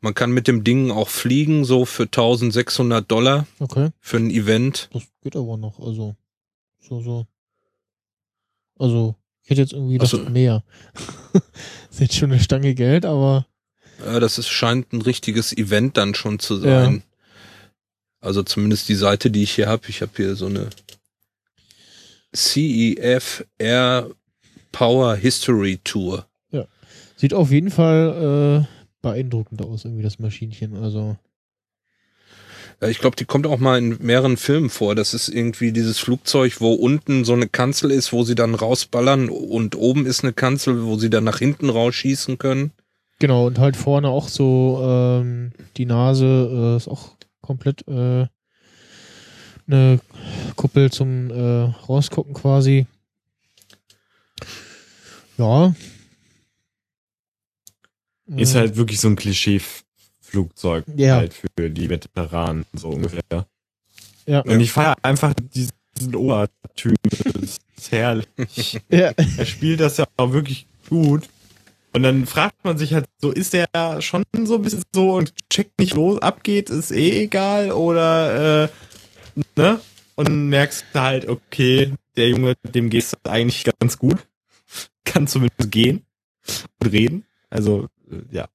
Man kann mit dem Ding auch fliegen, so für 1600 Dollar. Okay. Für ein Event. Das geht aber noch, also. So, so. Also, ich hätte jetzt irgendwie das so. mehr. ist jetzt schon eine Stange Geld, aber. Ja, das ist, scheint ein richtiges Event dann schon zu sein. Ja. Also zumindest die Seite, die ich hier habe. Ich habe hier so eine CEF Air Power History Tour. Ja. Sieht auf jeden Fall äh, beeindruckend aus, irgendwie das Maschinchen. Also. Ja, ich glaube, die kommt auch mal in mehreren Filmen vor. Das ist irgendwie dieses Flugzeug, wo unten so eine Kanzel ist, wo sie dann rausballern und oben ist eine Kanzel, wo sie dann nach hinten rausschießen können. Genau, und halt vorne auch so ähm, die Nase äh, ist auch komplett äh, eine Kuppel zum äh, Rausgucken quasi. Ja. Ist halt wirklich so ein Klischee-Flugzeug ja. halt für die Veteranen, so ungefähr. Ja. Und ich feiere einfach diesen Obertyp. Das ist herrlich. Ja. Er spielt das ja auch wirklich gut. Und dann fragt man sich halt so, ist der schon so ein bisschen so und checkt nicht los, abgeht, ist eh egal oder, äh, ne? Und merkst halt, okay, der Junge, dem geht's eigentlich ganz gut. Kann zumindest gehen und reden. Also, äh, ja.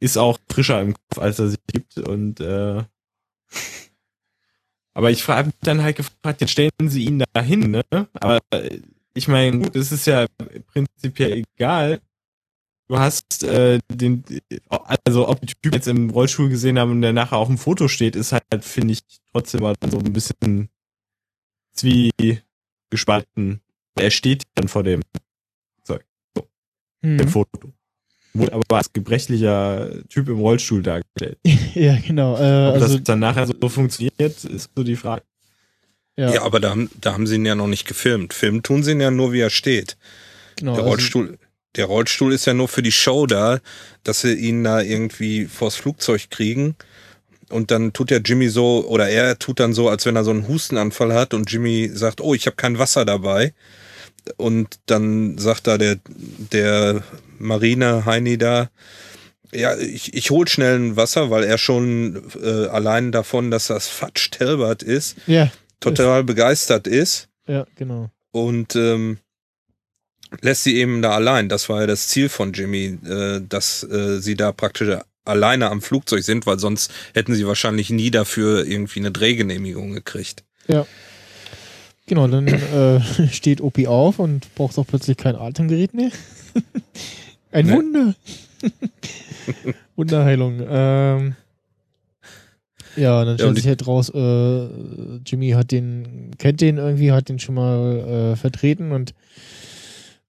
Ist auch frischer im Kopf, als er sich gibt und, äh, aber ich frage dann halt gefragt, jetzt stellen sie ihn da hin, ne? Aber äh, ich meine, gut, es ist ja prinzipiell egal, du hast äh, den, also ob die Typen jetzt im Rollstuhl gesehen haben und der nachher auf dem Foto steht, ist halt, finde ich, trotzdem mal so ein bisschen wie gespalten. Er steht dann vor dem Zeug, so, Hm. dem Foto. Wurde aber als gebrechlicher Typ im Rollstuhl dargestellt. Ja, genau. Äh, Ob also, das dann nachher so funktioniert, ist so die Frage. ja, Ja, aber da, haben- da haben sie ihn ja noch nicht gefilmt. Filmen tun sie ihn ja nur, wie er steht. genau. Der also- Rollstuhl, der Rollstuhl ist ja nur für die Show da, dass sie ihn da irgendwie vors Flugzeug kriegen. Und dann tut der Jimmy so, oder er tut dann so, als wenn er so einen Hustenanfall hat und Jimmy sagt, oh, ich habe kein Wasser dabei. Und dann sagt da der, der Marine Heini da, ja, ich, ich hol schnell ein Wasser, weil er schon äh, allein davon, dass das Fatsch Telbert ist, ja, total begeistert ist ja, genau. und ähm, lässt sie eben da allein. Das war ja das Ziel von Jimmy, äh, dass äh, sie da praktisch alleine am Flugzeug sind, weil sonst hätten sie wahrscheinlich nie dafür irgendwie eine Drehgenehmigung gekriegt. Genau, dann äh, steht Opi auf und braucht auch plötzlich kein Atemgerät mehr. Ein Ne. Wunder. Wunderheilung. Ähm, ja, dann Ja, stellt und sich halt raus, äh, Jimmy hat den, kennt den irgendwie, hat den schon mal äh, vertreten und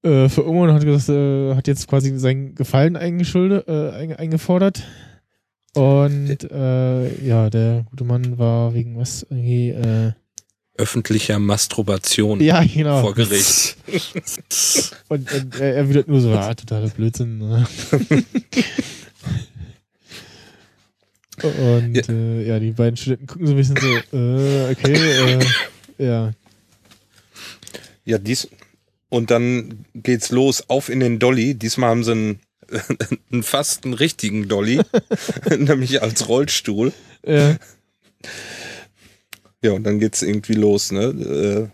äh, für und hat gesagt, äh, hat jetzt quasi sein Gefallen eingeschuldet, äh, einge eingefordert. Und äh, ja, der gute Mann war wegen was irgendwie, äh, Öffentlicher Masturbation ja, genau. vor Gericht. Und, und er erwidert nur so, ah, totaler Blödsinn. Ne? und Ja. ja. Äh, ja, die beiden Studenten gucken so ein bisschen so, äh, okay, äh, ja. Ja, dies. Und dann geht's los, auf in den Dolly. Diesmal haben sie einen, einen fast einen richtigen Dolly, nämlich als Rollstuhl. Ja, Ja, und dann geht's irgendwie los, ne?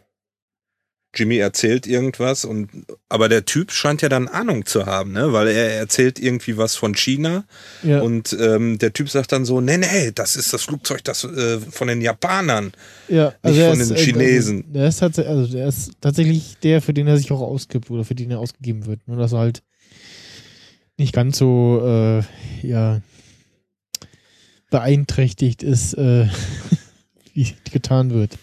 Jimmy erzählt irgendwas und aber der Typ scheint ja dann Ahnung zu haben, ne? Weil er erzählt irgendwie was von China ja, und ähm, der Typ sagt dann so, nee, nee, das ist das Flugzeug das äh, von den Japanern. ja. nicht er von ist, den äh, Chinesen. Also, der, ist tatsächlich, also der ist tatsächlich der, für den er sich auch ausgibt oder für den er ausgegeben wird. Nur dass er halt nicht ganz so, äh, ja, beeinträchtigt ist, äh, wie getan wird.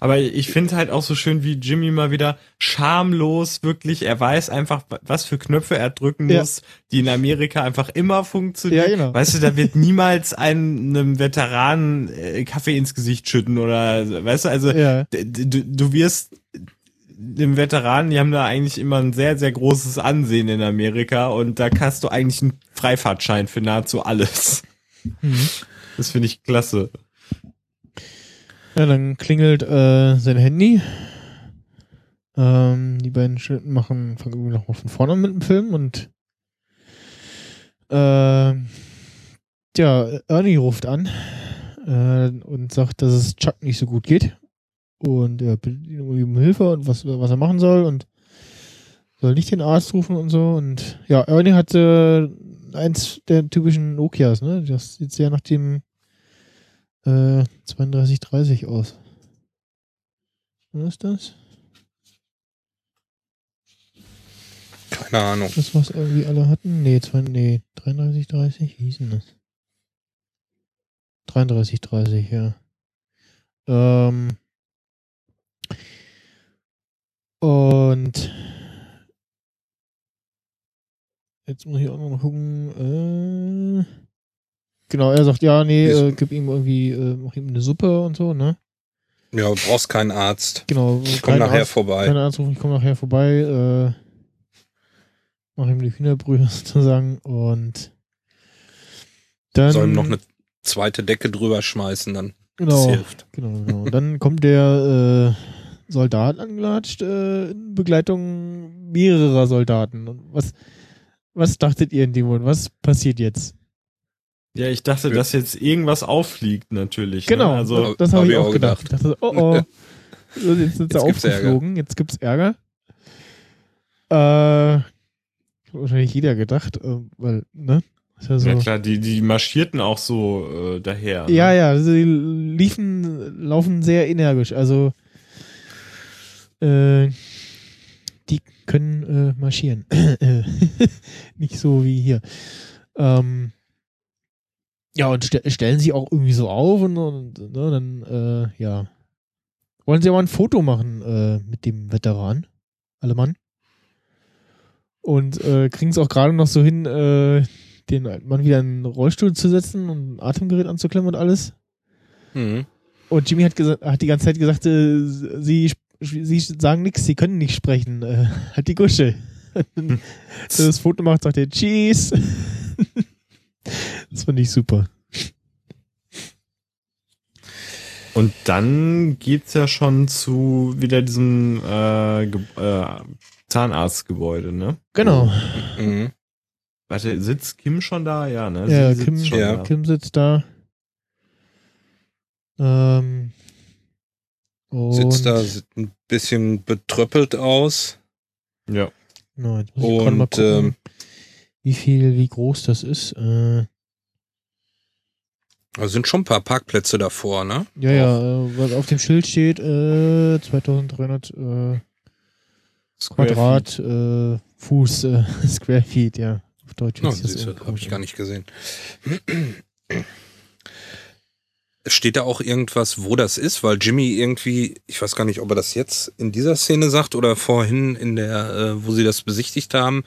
Aber ich finde halt auch so schön, wie Jimmy mal wieder schamlos wirklich, er weiß einfach, was für Knöpfe er drücken Ja. muss, die in Amerika einfach immer funktionieren. Ja, genau. Weißt du, da wird niemals einem, Veteranen äh, Kaffee ins Gesicht schütten oder, weißt du, also Ja, du, du wirst dem Veteranen, die haben da eigentlich immer ein sehr, sehr großes Ansehen in Amerika und da hast du eigentlich einen Freifahrtschein für nahezu alles. mhm. Das finde ich klasse. Ja, dann klingelt äh, sein Handy. Ähm, die beiden Studenten machen, fangen irgendwie noch mal von vorne mit dem Film und äh, ja, Ernie ruft an äh, und sagt, dass es Chuck nicht so gut geht. Und er bittet ihn um Hilfe und was, was er machen soll und soll nicht den Arzt rufen und so. Und ja, Ernie hatte eins der typischen Nokias, ne? Das sieht sehr nach dem äh, 3230 aus. Was ist das? Keine Ahnung. Das, was irgendwie alle hatten? Nee, zwei, nee 3330, wie hieß denn das? 3330, ja. Ähm, und jetzt muss ich auch noch mal gucken. Äh, genau, er sagt, ja, nee, äh, gib ihm irgendwie, äh, mach ihm eine Suppe und so, ne? Ja, du brauchst keinen Arzt. Genau. Komm nachher Arzt, vorbei. Kein Arzt rufen, ich komme nachher vorbei. Äh, mach ihm die Hühnerbrühe sozusagen und dann. Soll ihm noch eine zweite Decke drüber schmeißen, dann. Genau. Das hilft. Genau, genau. Und dann kommt der äh, Soldat angelatscht äh, in Begleitung mehrerer Soldaten. Und was, was dachtet ihr in dem Moment? Was passiert jetzt? Ja, ich dachte, dass jetzt irgendwas auffliegt, natürlich. Ne? Genau, ne? also, das, das habe hab ich auch gedacht. gedacht. Ich dachte, oh oh, jetzt sind sie aufgeflogen, jetzt gibt's Ärger. Äh, wahrscheinlich jeder gedacht, äh, weil, ne? Ja, so. ja, klar, die, die marschierten auch so äh, daher. Ne? Ja, ja, sie liefen, laufen sehr energisch. Also äh, die können äh, marschieren. Nicht so wie hier. Ähm, ja, und st stellen sie auch irgendwie so auf und, und ne, dann, äh, ja. Wollen sie aber ein Foto machen äh, mit dem Veteran? Alle Mann? Und äh, kriegen es auch gerade noch so hin, äh, den Mann wieder in den Rollstuhl zu setzen und ein Atemgerät anzuklemmen und alles. Mhm. Und Jimmy hat, gesagt, hat die ganze Zeit gesagt, äh, sie, sie sagen nichts, sie können nicht sprechen. Äh, halt die Gusche. Das Foto macht, sagt er Cheese. Das fand ich super. Und dann geht's ja schon zu wieder diesem äh, äh, Zahnarztgebäude, ne? Genau. Mhm. Warte, sitzt Kim schon da? Ja, ne? Ja, Kim, ja. Kim sitzt da. Ähm, sitzt da, sieht ein bisschen betröppelt aus. Ja. No, jetzt muss ich und mal gucken, ähm, wie viel, wie groß das ist. Äh, da sind schon ein paar Parkplätze davor, ne? Ja, ja, äh, was auf dem Schild steht, äh, 2300 äh, Quadrat äh, Fuß, äh, Square Feet, ja. Auf Deutsch oh, das habe ich gar nicht gesehen. Steht da auch irgendwas, wo das ist? Weil Jimmy irgendwie, ich weiß gar nicht, ob er das jetzt in dieser Szene sagt oder vorhin in der, äh, wo sie das besichtigt haben,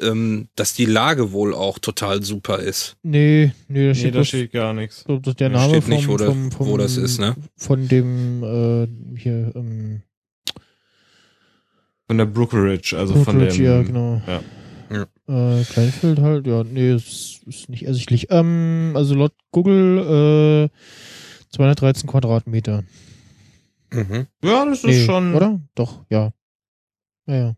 ähm, dass die Lage wohl auch total super ist. Nee, nee, da steht, nee, da steht gar nichts. Das der Name steht vom, nicht, wo, das, vom, vom, wo das ist, ne? Von dem, äh, hier, ähm, Von der Brookridge, also Brookridge, von dem. Ja, genau. Ja. Ja. Äh, Kleinfeld halt, ja, nee, ist, ist nicht ersichtlich. Ähm, also laut Google, äh, 213 Quadratmeter. Mhm. Ja, das ist nee, schon. Oder? Doch, ja. Ja, ja.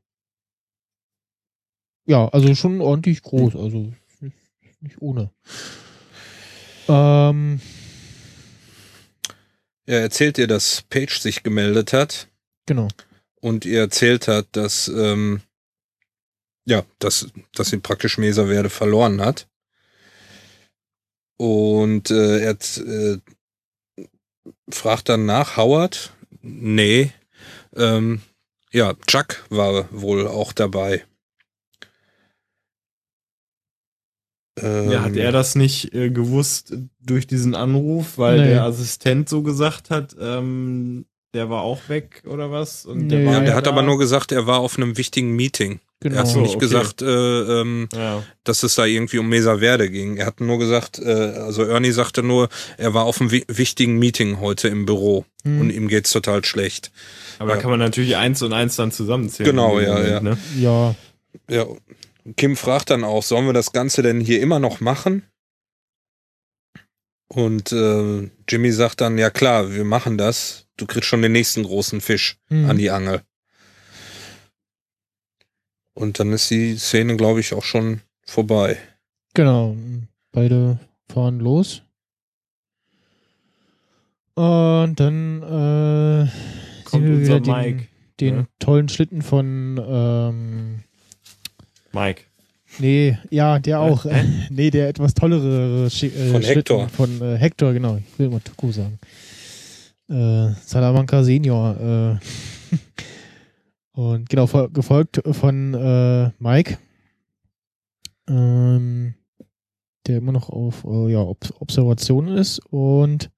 Ja, also schon ordentlich groß, also nicht, nicht ohne. Ähm. Er erzählt ihr, dass Page sich gemeldet hat. Genau. Und ihr erzählt hat, dass, ähm, ja, dass, dass sie praktisch Meserwerde verloren hat. Und äh, er äh, fragt dann nach, Howard? Nee. Ähm, ja, Chuck war wohl auch dabei. Ähm, ja, hat er das nicht äh, gewusst durch diesen Anruf, weil nee. der Assistent so gesagt hat, ähm, der war auch weg oder was? Und nee. der, ja, der hat aber nur gesagt, er war auf einem wichtigen Meeting. Genau. Er hat so, nicht okay. gesagt, äh, ähm, ja. dass es da irgendwie um Mesa Verde ging. Er hat nur gesagt, äh, also Ernie sagte nur, er war auf einem wichtigen Meeting heute im Büro hm. und ihm geht's total schlecht. Aber ja. da kann man natürlich eins und eins dann zusammenzählen. Genau, ja, Moment, ja. Ne? Ja. Ja. Kim fragt dann auch, sollen wir das Ganze denn hier immer noch machen? Und äh, Jimmy sagt dann, ja klar, wir machen das. Du kriegst schon den nächsten großen Fisch hm. an die Angel. Und dann ist die Szene, glaube ich, auch schon vorbei. Genau. Beide fahren los. Und dann äh, kommt unser den, Mike. Den ja. tollen Schlitten von ähm, Mike. Nee, ja, der auch. Äh? nee, der etwas tollere äh, von Hector. Von äh, Hector, genau. Ich will immer Tuku sagen. Äh, Salamanca Senior. Und genau, gefolgt von äh, Mike, ähm, der immer noch auf äh, ja, Ob Observation ist und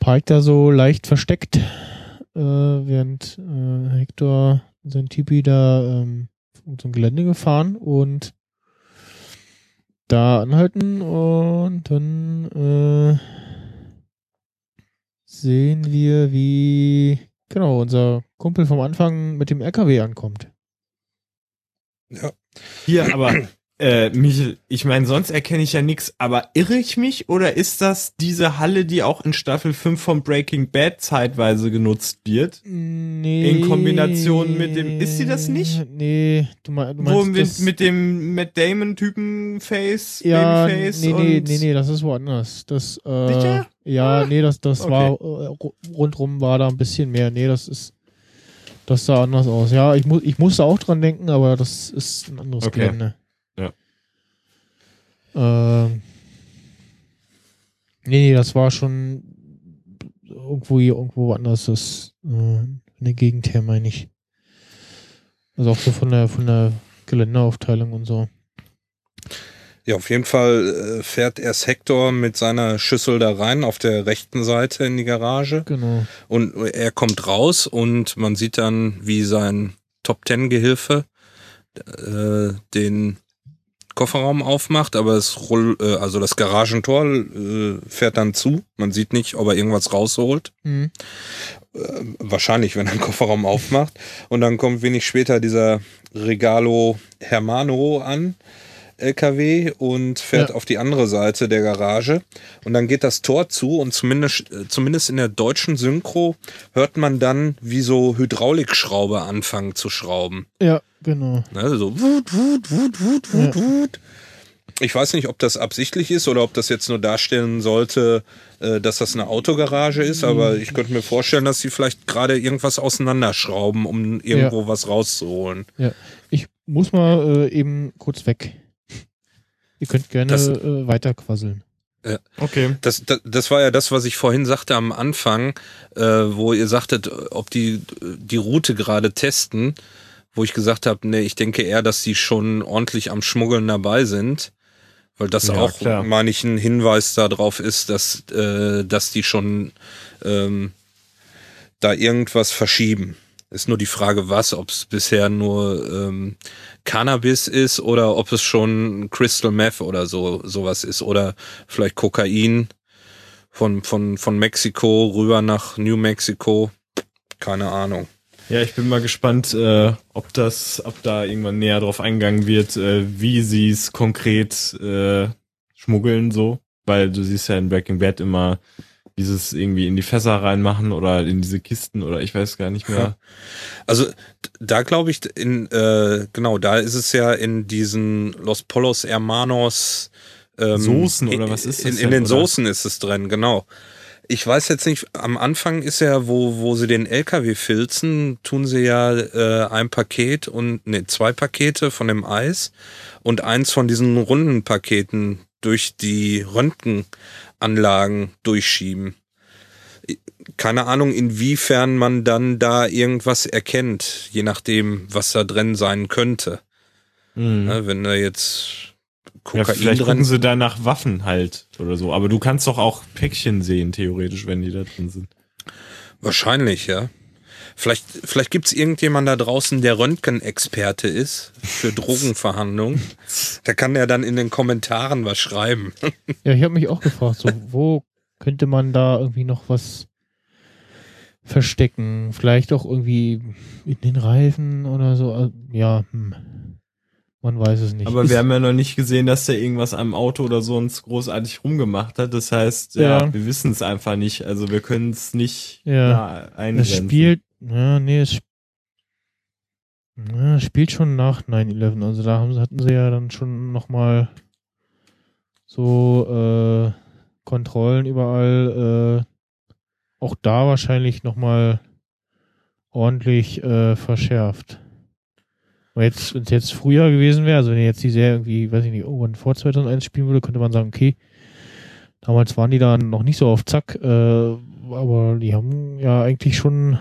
Pike da so leicht versteckt, äh, während äh, Hector sein Tipi da ähm, zum Gelände gefahren und da anhalten und dann äh, sehen wir, wie genau unser Kumpel vom Anfang mit dem LKW ankommt. Ja. Hier, aber äh, Michel, ich meine, sonst erkenne ich ja nichts, aber irre ich mich oder ist das diese Halle, die auch in Staffel 5 von Breaking Bad zeitweise genutzt wird? Nee. In Kombination mit dem, ist sie das nicht? Nee, du, mein, du meinst Wo mit, mit dem Matt Damon Typen Face, ja, Babyface nee, nee, nee, nee, das ist woanders. Das, äh, Sicher? Ja, ah, nee, das, das okay. war, äh, rundrum war da ein bisschen mehr. Nee, das ist, das sah anders aus. Ja, ich, mu ich musste auch dran denken, aber das ist ein anderes okay. Gelände. Ähm, nee, das war schon irgendwo hier, irgendwo anders, das äh, in der Gegend her, meine ich. Also auch so von der, von der Geländeaufteilung und so. Ja, auf jeden Fall äh, fährt erst Hector mit seiner Schüssel da rein auf der rechten Seite in die Garage. Genau. Und er kommt raus und man sieht dann, wie sein Top Ten Gehilfe äh, den Kofferraum aufmacht, aber es roll, äh, also das Garagentor äh, fährt dann zu. Man sieht nicht, ob er irgendwas rausholt. Mhm. Äh, wahrscheinlich, wenn er den Kofferraum aufmacht. Und dann kommt wenig später dieser Regalo Hermano an. LKW und fährt ja. auf die andere Seite der Garage. Und dann geht das Tor zu und zumindest, äh, zumindest in der deutschen Synchro hört man dann, wie so Hydraulikschraube anfangen zu schrauben. Ja, Genau. Also so wut, wut, wut, wut, wut, ja. wut. Ich weiß nicht, ob das absichtlich ist oder ob das jetzt nur darstellen sollte, äh, dass das eine Autogarage ist, aber ich könnte mir vorstellen, dass sie vielleicht gerade irgendwas auseinanderschrauben, um irgendwo ja. was rauszuholen. Ja, ich muss mal äh, eben kurz weg. Ihr könnt gerne das, äh, weiter quasseln. Ja. Okay. Das, das, das war ja das, was ich vorhin sagte am Anfang, äh, wo ihr sagtet, ob die die Route gerade testen wo ich gesagt habe, nee, ich denke eher, dass die schon ordentlich am Schmuggeln dabei sind. Weil das ja, auch, klar. meine ich, ein Hinweis darauf ist, dass, äh, dass die schon ähm, da irgendwas verschieben. Ist nur die Frage, was, ob es bisher nur ähm, Cannabis ist oder ob es schon Crystal Meth oder so sowas ist oder vielleicht Kokain von von von Mexiko rüber nach New Mexico. Keine Ahnung. Ja, ich bin mal gespannt, äh, ob das, ob da irgendwann näher drauf eingegangen wird, äh, wie sie es konkret äh, schmuggeln so, weil du siehst ja in Breaking Bad immer dieses irgendwie in die Fässer reinmachen oder in diese Kisten oder ich weiß gar nicht mehr. Also da glaube ich in äh, genau da ist es ja in diesen Los Polos Hermanos ähm, Soßen oder was ist das? In, in, in den oder? Soßen ist es drin, genau. Ich weiß jetzt nicht, am Anfang ist ja, wo, wo sie den LKW filzen, tun sie ja äh, ein Paket und ne, zwei Pakete von dem Eis und eins von diesen runden Paketen durch die Röntgenanlagen durchschieben. Keine Ahnung, inwiefern man dann da irgendwas erkennt, je nachdem, was da drin sein könnte. Mhm. Ja, wenn da jetzt Kokain ja, vielleicht drin. gucken sie da nach Waffen halt oder so. Aber du kannst doch auch Päckchen sehen, theoretisch, wenn die da drin sind. Wahrscheinlich, ja. Vielleicht, vielleicht gibt's irgendjemand da draußen, der Röntgenexperte ist für Drogenverhandlungen. da kann er dann in den Kommentaren was schreiben. ja, ich habe mich auch gefragt, so, wo könnte man da irgendwie noch was verstecken? Vielleicht auch irgendwie in den Reifen oder so. Ja, hm. Man weiß es nicht. Aber wir haben ja noch nicht gesehen, dass der irgendwas am Auto oder so uns großartig rumgemacht hat. Das heißt, ja, ja wir wissen es einfach nicht. Also wir können es nicht ja, eingrenzen. Es spielt, ja, nee, es ja, spielt schon nach 9-11. Also da haben, hatten sie ja dann schon nochmal so äh, Kontrollen überall. Äh, auch da wahrscheinlich nochmal ordentlich äh, verschärft. Wenn jetzt, wenn es jetzt früher gewesen wäre, also wenn jetzt die Serie irgendwie, weiß ich nicht, irgendwann vor 2001 spielen würde, könnte man sagen, okay, damals waren die dann noch nicht so auf Zack, äh, aber die haben ja eigentlich schon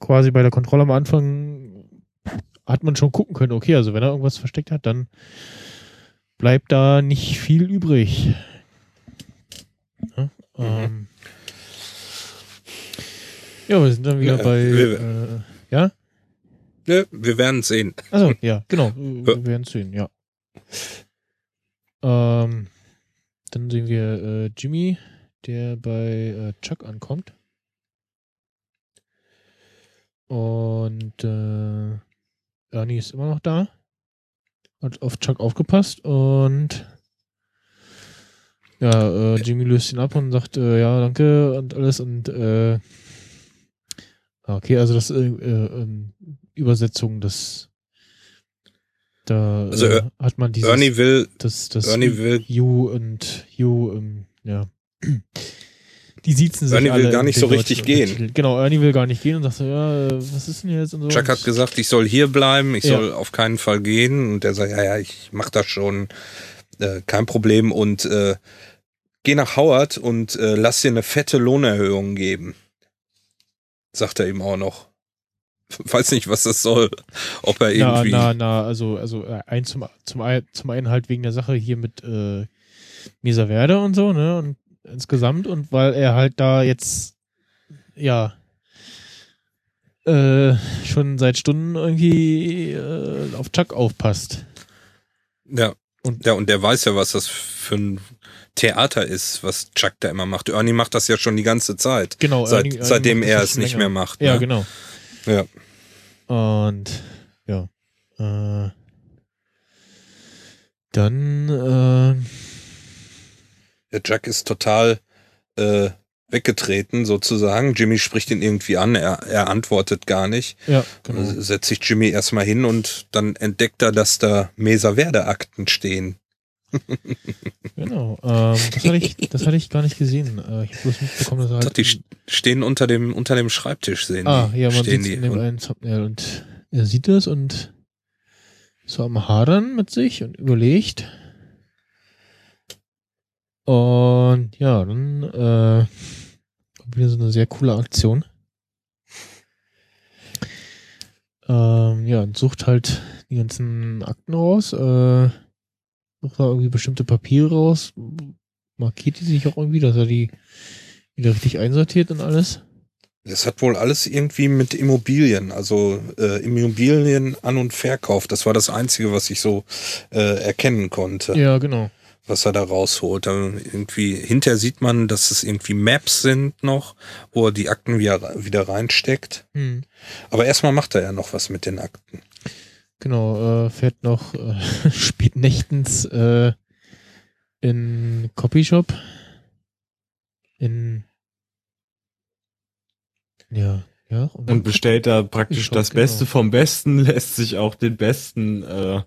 quasi bei der Kontrolle am Anfang hat man schon gucken können, okay, also wenn er irgendwas versteckt hat, dann bleibt da nicht viel übrig. Ja, mhm. ähm, ja wir sind dann wieder ja, bei. Äh, ja? Ne, wir werden sehen. Also ja, genau. Wir ja. werden sehen, ja. Ähm, dann sehen wir äh, Jimmy, der bei äh, Chuck ankommt. Und äh, Ernie ist immer noch da. Hat auf Chuck aufgepasst und ja, äh, Jimmy löst ihn ab und sagt, äh, ja, danke und alles und äh, okay, also das äh, äh, ähm, Übersetzung, das da also, äh, hat man dieses Ernie will, das, das Ernie will, You und You. Die siezen sich Ernie alle will gar nicht so richtig gehen. Untertitel. Genau, Ernie will gar nicht gehen und sagt so, ja, was ist denn jetzt? Und so. Chuck hat gesagt, ich soll hier bleiben, ich Ja. soll auf keinen Fall gehen. Und der sagt, ja, ja, ich mach das schon, äh, kein Problem. Und äh, geh nach Howard und äh, lass dir eine fette Lohnerhöhung geben. Sagt er ihm auch noch. Weiß nicht, was das soll. Ob er na, irgendwie. na, na, also, also äh, ein zum, zum, zum einen halt wegen der Sache hier mit äh, Mesa Verde und so, ne? Und insgesamt und weil er halt da jetzt ja äh, schon seit Stunden irgendwie äh, auf Chuck aufpasst. Ja. Und- ja, und der weiß ja, was das für ein Theater ist, was Chuck da immer macht. Ernie macht das ja schon die ganze Zeit. Genau, Seit, Ernie- seitdem er es nicht länger. mehr macht. Ja, ne? genau. Ja. Und ja. Äh, dann äh, Der Jack ist total äh, weggetreten, sozusagen. Jimmy spricht ihn irgendwie an, er, er antwortet gar nicht. ja, genau. Dann setzt sich Jimmy erstmal hin und dann entdeckt er, dass da Mesa-Verde-Akten stehen. Genau. Ähm, das hatte ich, das hatte ich gar nicht gesehen. Äh, ich habe bloß mitbekommen, dass er halt. die st- stehen unter dem, unter dem Schreibtisch, sehen ah, die. ja, man sieht in dem einen Thumbnail und er sieht das und ist so am Hadern mit sich und überlegt. Und ja, dann äh, wieder so eine sehr coole Aktion. Ähm, ja, und sucht halt die ganzen Akten raus, äh, sucht da irgendwie bestimmte Papiere raus, markiert die sich auch irgendwie, dass er die wieder richtig einsortiert und alles. das hat wohl alles irgendwie mit Immobilien, also äh, Immobilien An- und Verkauf. Das war das Einzige, was ich so äh, erkennen konnte. Ja, genau. Was er da rausholt. Dann irgendwie hinterher sieht man, dass es irgendwie Maps sind noch, wo er die Akten wieder, wieder reinsteckt. Hm. Aber erstmal macht er ja noch was mit den Akten. Genau, äh, fährt noch äh, spät nächtens äh, in Copyshop. In ja, ja. Und bestellt da praktisch Shop, das genau. Beste vom Besten, lässt sich auch den besten äh.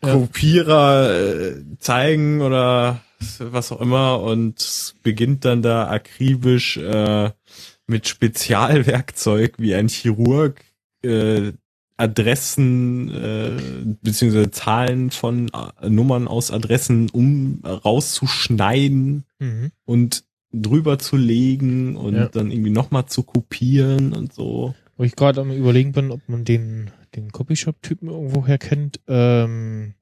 Kopierer äh, zeigen oder was auch immer und beginnt dann da akribisch äh, mit Spezialwerkzeug wie ein Chirurg äh, Adressen äh, beziehungsweise Zahlen von äh, Nummern aus Adressen um rauszuschneiden Mhm. und drüber zu legen und Ja. dann irgendwie nochmal zu kopieren und so. Wo ich gerade am überlegen bin, ob man den, den Copyshop-Typen irgendwoher kennt. Ähm,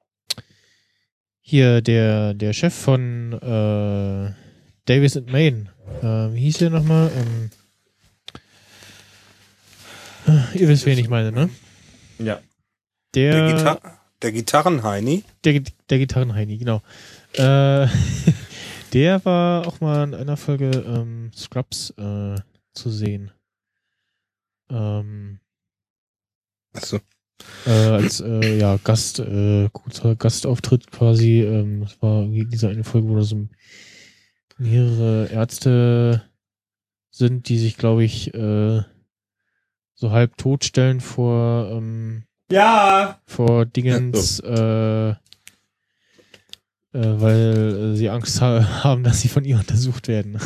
hier der, der Chef von äh, Davis and Main. Ähm, wie hieß der nochmal? Ähm, äh, ihr wisst, wen ich meine, ne? Ja. Der, Der, Gitar der Gitarrenheini. der, der Gitarrenheini, genau. Äh, der war auch mal in einer Folge ähm, Scrubs äh, zu sehen. Ähm, Also, äh, als äh, ja Gast, äh, kurzer Gastauftritt quasi. Ähm, das war irgendwie diese eine Folge, wo da so mehrere Ärzte sind, die sich, glaube ich, äh, so halb totstellen vor ähm, Ja. vor Dingens, äh, äh, weil äh, sie Angst ha haben, dass sie von ihr untersucht werden.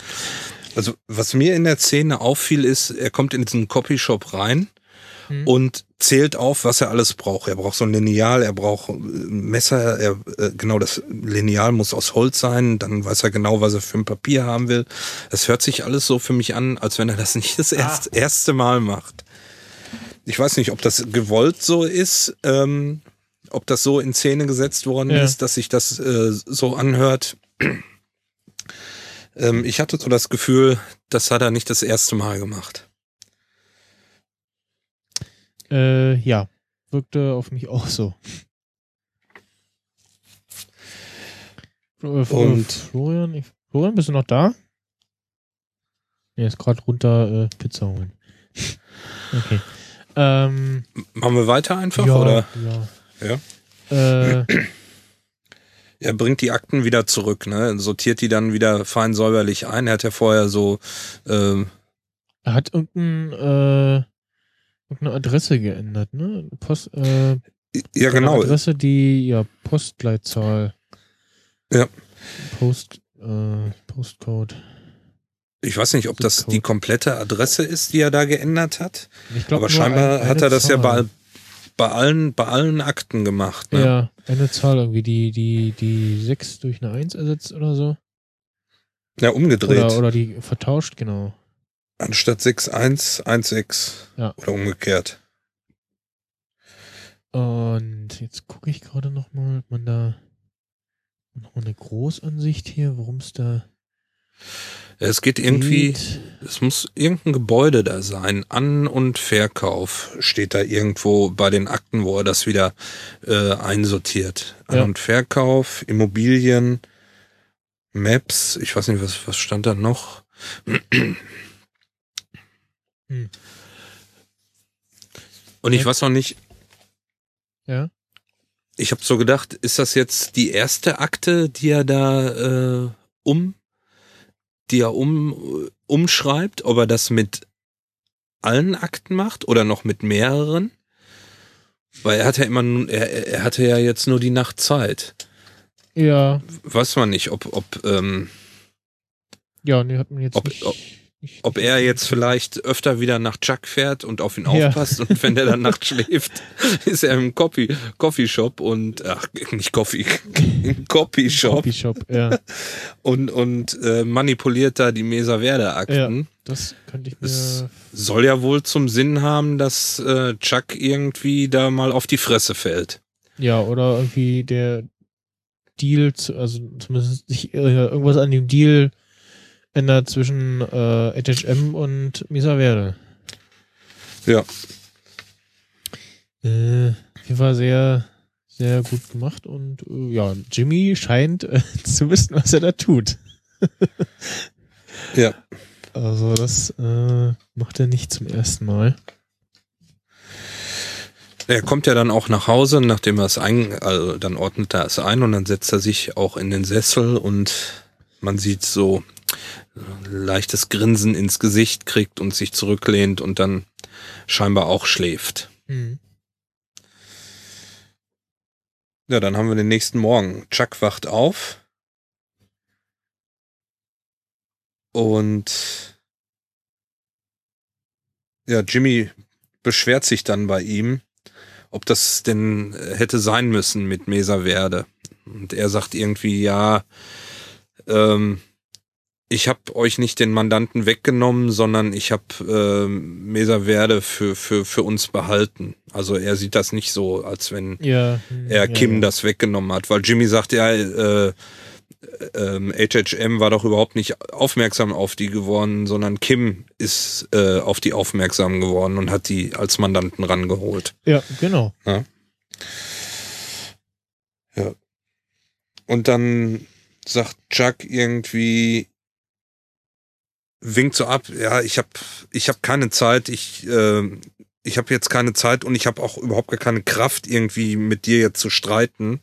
also, was mir in der Szene auffiel, ist, er kommt in diesen Copyshop rein Hm. und zählt auf, was er alles braucht. Er braucht so ein Lineal, er braucht ein Messer, er, äh, genau, das Lineal muss aus Holz sein, dann weiß er genau, was er für ein Papier haben will. Es hört sich alles so für mich an, als wenn er das nicht das erst, erste Mal macht. Ich weiß nicht, ob das gewollt so ist, ähm, ob das so in Szene gesetzt worden Ja. ist, dass sich das äh, so anhört. ähm, ich hatte so das Gefühl, das hat er nicht das erste Mal gemacht. Äh, ja, wirkte auf mich auch so. Äh, Und- Florian, ich Florian, bist du noch da? Er ist gerade runter äh, Pizza holen. okay. Ähm, Machen wir weiter einfach, ja, oder? Ja. Ja. Äh, er bringt die Akten wieder zurück, ne? Sortiert die dann wieder fein säuberlich ein. Er hat ja vorher so. Ähm, er hat irgendein, äh, irgendeine Adresse geändert, ne? Post, äh, ja, genau. Adresse, die, ja, Postleitzahl. Ja. Post, äh, Postcode. Ich weiß nicht, ob das die komplette Adresse ist, die er da geändert hat. Ich glaub, Aber scheinbar ein, hat er das Zahl. ja bei, bei, allen, bei allen Akten gemacht. Ne? Ja, eine Zahl irgendwie, die, die, die 6 durch eine 1 ersetzt oder so. Ja, umgedreht. Oder, oder die vertauscht, genau. Anstatt 6116. Ja. Oder umgekehrt. Und jetzt gucke ich gerade nochmal, ob man da nochmal eine Großansicht hier, worum es da. Es geht irgendwie, geht. es muss irgendein Gebäude da sein. An- und Verkauf steht da irgendwo bei den Akten, wo er das wieder äh, einsortiert. An- ja. und Verkauf, Immobilien, Maps, ich weiß nicht, was, was stand da noch? Hm. Und ich weiß noch nicht. Ja. Ich habe so gedacht, ist das jetzt die erste Akte, die er da äh, um, die er um umschreibt, ob er das mit allen Akten macht oder noch mit mehreren? Weil er hat ja immer, er, er hatte ja jetzt nur die Nacht Zeit. Ja. Weiß man nicht, ob, ob ähm, ja, nee, hat man jetzt ob, nicht. Ob, ob er jetzt vielleicht öfter wieder nach Chuck fährt und auf ihn aufpasst ja. und wenn der dann nachts schläft, ist er im Coffee, Coffee Shop und ach, nicht Coffee, im Coffee Shop. Coffee Shop, ja. Und, und äh, manipuliert da die Mesa Verde Akten. Ja, das könnte ich mir. Es soll ja wohl zum Sinn haben, dass äh, Chuck irgendwie da mal auf die Fresse fällt. Ja, oder irgendwie der Deal, also zumindest sich irgendwas an dem Deal ändert zwischen äh, HHM und Misa Verde. Ja. Äh, hier war sehr, sehr gut gemacht und äh, ja, Jimmy scheint äh, zu wissen, was er da tut. ja. Also das äh, macht er nicht zum ersten Mal. Er kommt ja dann auch nach Hause, nachdem er es ein, also dann ordnet er es ein und dann setzt er sich auch in den Sessel und man sieht so leichtes Grinsen ins Gesicht kriegt und sich zurücklehnt und dann scheinbar auch schläft. Mhm. Ja, dann haben wir den nächsten Morgen. Chuck wacht auf und ja, Jimmy beschwert sich dann bei ihm, ob das denn hätte sein müssen mit Mesa Verde. Und er sagt irgendwie, ja, ähm, ich habe euch nicht den Mandanten weggenommen, sondern ich habe äh, Mesa Verde für, für, für uns behalten. Also er sieht das nicht so, als wenn ja, er Kim ja. das weggenommen hat, weil Jimmy sagt ja, äh, ähm, HHM war doch überhaupt nicht aufmerksam auf die geworden, sondern Kim ist äh, auf die aufmerksam geworden und hat die als Mandanten rangeholt. Ja, genau. Ja. ja. Und dann sagt Chuck irgendwie, winkt so ab, ja, ich habe ich hab keine Zeit, ich, äh, ich habe jetzt keine Zeit und ich habe auch überhaupt gar keine Kraft, irgendwie mit dir jetzt zu streiten.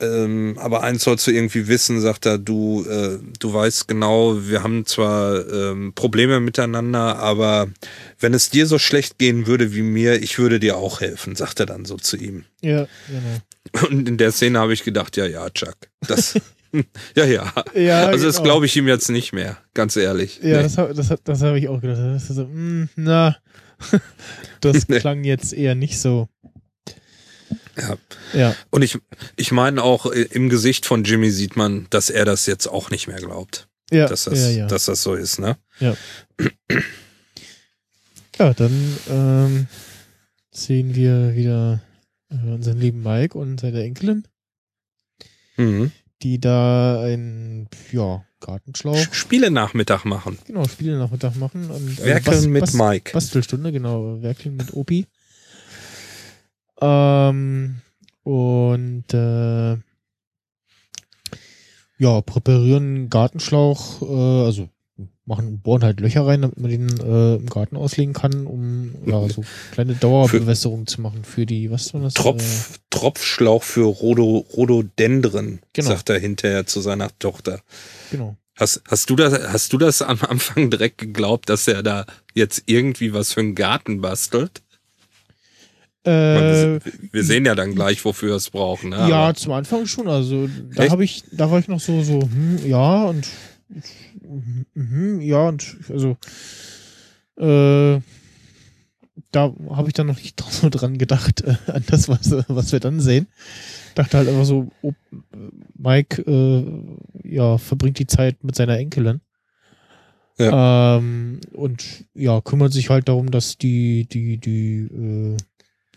Ähm, aber eins sollst du irgendwie wissen, sagt er, du, äh, du weißt genau, wir haben zwar ähm, Probleme miteinander, aber wenn es dir so schlecht gehen würde wie mir, ich würde dir auch helfen, sagt er dann so zu ihm. Ja, genau. Und in der Szene habe ich gedacht, ja, ja, Chuck, das, ja, ja. ja also das genau. glaube ich ihm jetzt nicht mehr, ganz ehrlich. Ja, nee. das, das, das habe ich auch gedacht. Das so, mh, mm, na, das klang jetzt eher nicht so. Ja. ja. Und ich, ich meine auch, äh, im Gesicht von Jimmy sieht man, dass er das jetzt auch nicht mehr glaubt. Ja. Dass das, ja, ja. Dass das so ist, ne? Ja. ja, dann ähm, sehen wir wieder äh, unseren lieben Mike und seine Enkelin. Mhm die da ein, ja, Gartenschlauch. Spiele-Nachmittag machen. Genau, Spiele-Nachmittag machen. Und Werkeln Bas mit Bas Mike. Bastelstunde, genau. Werkeln mit Opi. Ähm, und, äh, ja, präparieren Gartenschlauch, äh, also machen, bohren halt Löcher rein, damit man den äh, im Garten auslegen kann, um ja so kleine Dauerbewässerung zu machen für die, was war das? Tropf, äh, Tropfschlauch für Rhodo, Rhododendren, genau. sagt er hinterher zu seiner Tochter. Genau. Hast, hast du das, hast du das am Anfang direkt geglaubt, dass er da jetzt irgendwie was für einen Garten bastelt? Äh, wir sehen ja dann gleich, wofür wir es brauchen. Ne? Ja, zum Anfang schon. Also da habe ich, da war ich noch so, so, hm, ja und ja und also äh, da habe ich dann noch nicht so dran gedacht äh, an das, was, was wir dann sehen. Dachte halt einfach so, oh, Mike äh, ja verbringt die Zeit mit seiner Enkelin. Ja. Ähm, und ja, kümmert sich halt darum, dass die, die, die äh,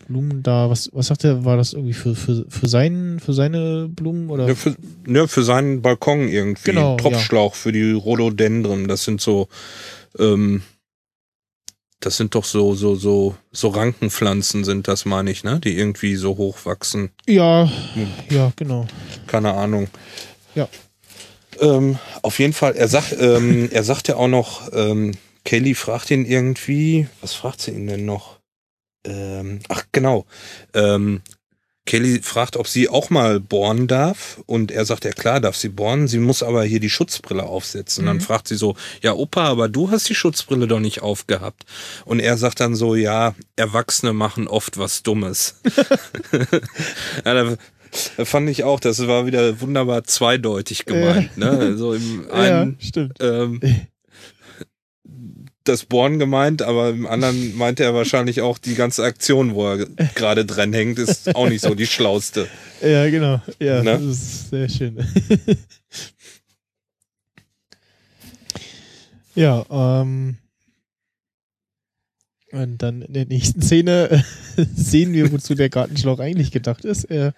Blumen da, was, was sagt er, war das irgendwie für, für, für, seinen, für seine Blumen oder? Ja, für, ja, für seinen Balkon irgendwie. Genau, Tropfschlauch ja. für die Rhododendren. Das sind so, ähm, das sind doch so, so, so, so Rankenpflanzen sind das, meine ich, ne? Die irgendwie so hoch wachsen. Ja, hm. ja, genau. Keine Ahnung. Ja. Ähm, auf jeden Fall, er sagt, ähm, er sagt ja auch noch, ähm, Kelly fragt ihn irgendwie, was fragt sie ihn denn noch? Ähm, ach genau, ähm, Kelly fragt, ob sie auch mal bohren darf. Und er sagt, ja klar, darf sie bohren. Sie muss aber hier die Schutzbrille aufsetzen. Mhm. Dann fragt sie so, ja Opa, aber du hast die Schutzbrille doch nicht aufgehabt. Und er sagt dann so, ja, Erwachsene machen oft was Dummes. ja, da, da fand ich auch, das war wieder wunderbar zweideutig gemeint. Ne? So im einen, ja, stimmt. Ähm, das Born gemeint, aber im anderen meinte er wahrscheinlich auch die ganze Aktion, wo er gerade dran hängt, ist auch nicht so die schlauste. Ja, genau. Ja, ne? das ist sehr schön. ja, ähm. Und dann in der nächsten Szene sehen wir, wozu der Gartenschlauch eigentlich gedacht ist. Er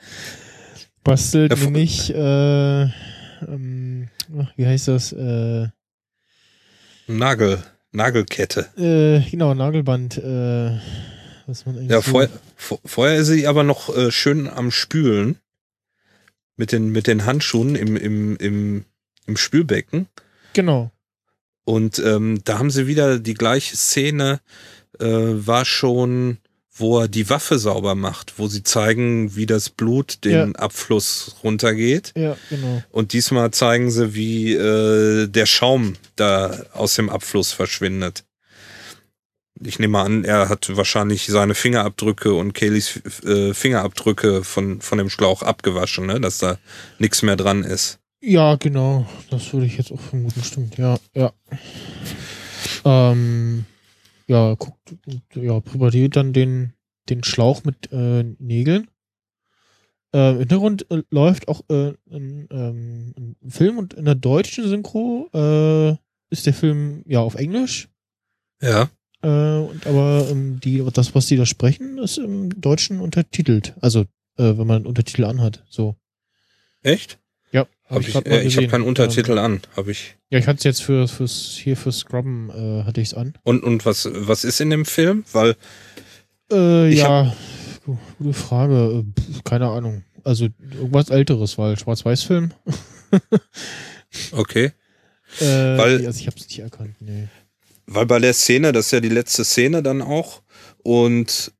bastelt ja, nämlich, äh, ähm, wie heißt das? Äh, Nagel. Nagelkette. Äh, genau, Nagelband. Äh, was man ja, so vorher, vorher ist sie aber noch äh, schön am Spülen. Mit den, mit den Handschuhen im, im, im, im Spülbecken. Genau. Und ähm, da haben sie wieder die gleiche Szene, äh, war schon wo er die Waffe sauber macht, wo sie zeigen, wie das Blut den ja. Abfluss runtergeht. Ja, genau. Und diesmal zeigen sie, wie äh, der Schaum da aus dem Abfluss verschwindet. Ich nehme an, er hat wahrscheinlich seine Fingerabdrücke und Kayleys äh, Fingerabdrücke von, von dem Schlauch abgewaschen, ne? dass da nichts mehr dran ist. Ja, genau. Das würde ich jetzt auch vermuten. Stimmt, ja, ja. Ähm, ja, guckt, ja, probiert dann den, den Schlauch mit äh, Nägeln. Äh, Im Hintergrund äh, läuft auch äh, ein, ähm, ein, Film und in der deutschen Synchro äh, ist der Film ja auf Englisch. Ja. Äh, und aber ähm, die, das, was die da sprechen, ist im Deutschen untertitelt. Also, äh, wenn man einen Untertitel anhat. So. Echt? Ja. Hab ich ich, äh, ich habe keinen Untertitel ähm, an, habe ich. Ja, ich hatte es jetzt für fürs hier für Scrubben äh, hatte ich es an. Und und was was ist in dem Film? Weil äh, ja, gute Frage. Äh, keine Ahnung. Also irgendwas älteres, weil Schwarz-Weiß-Film. okay. Äh, weil, also ich habe es nicht erkannt. Nee. Weil bei der Szene, das ist ja die letzte Szene dann auch, und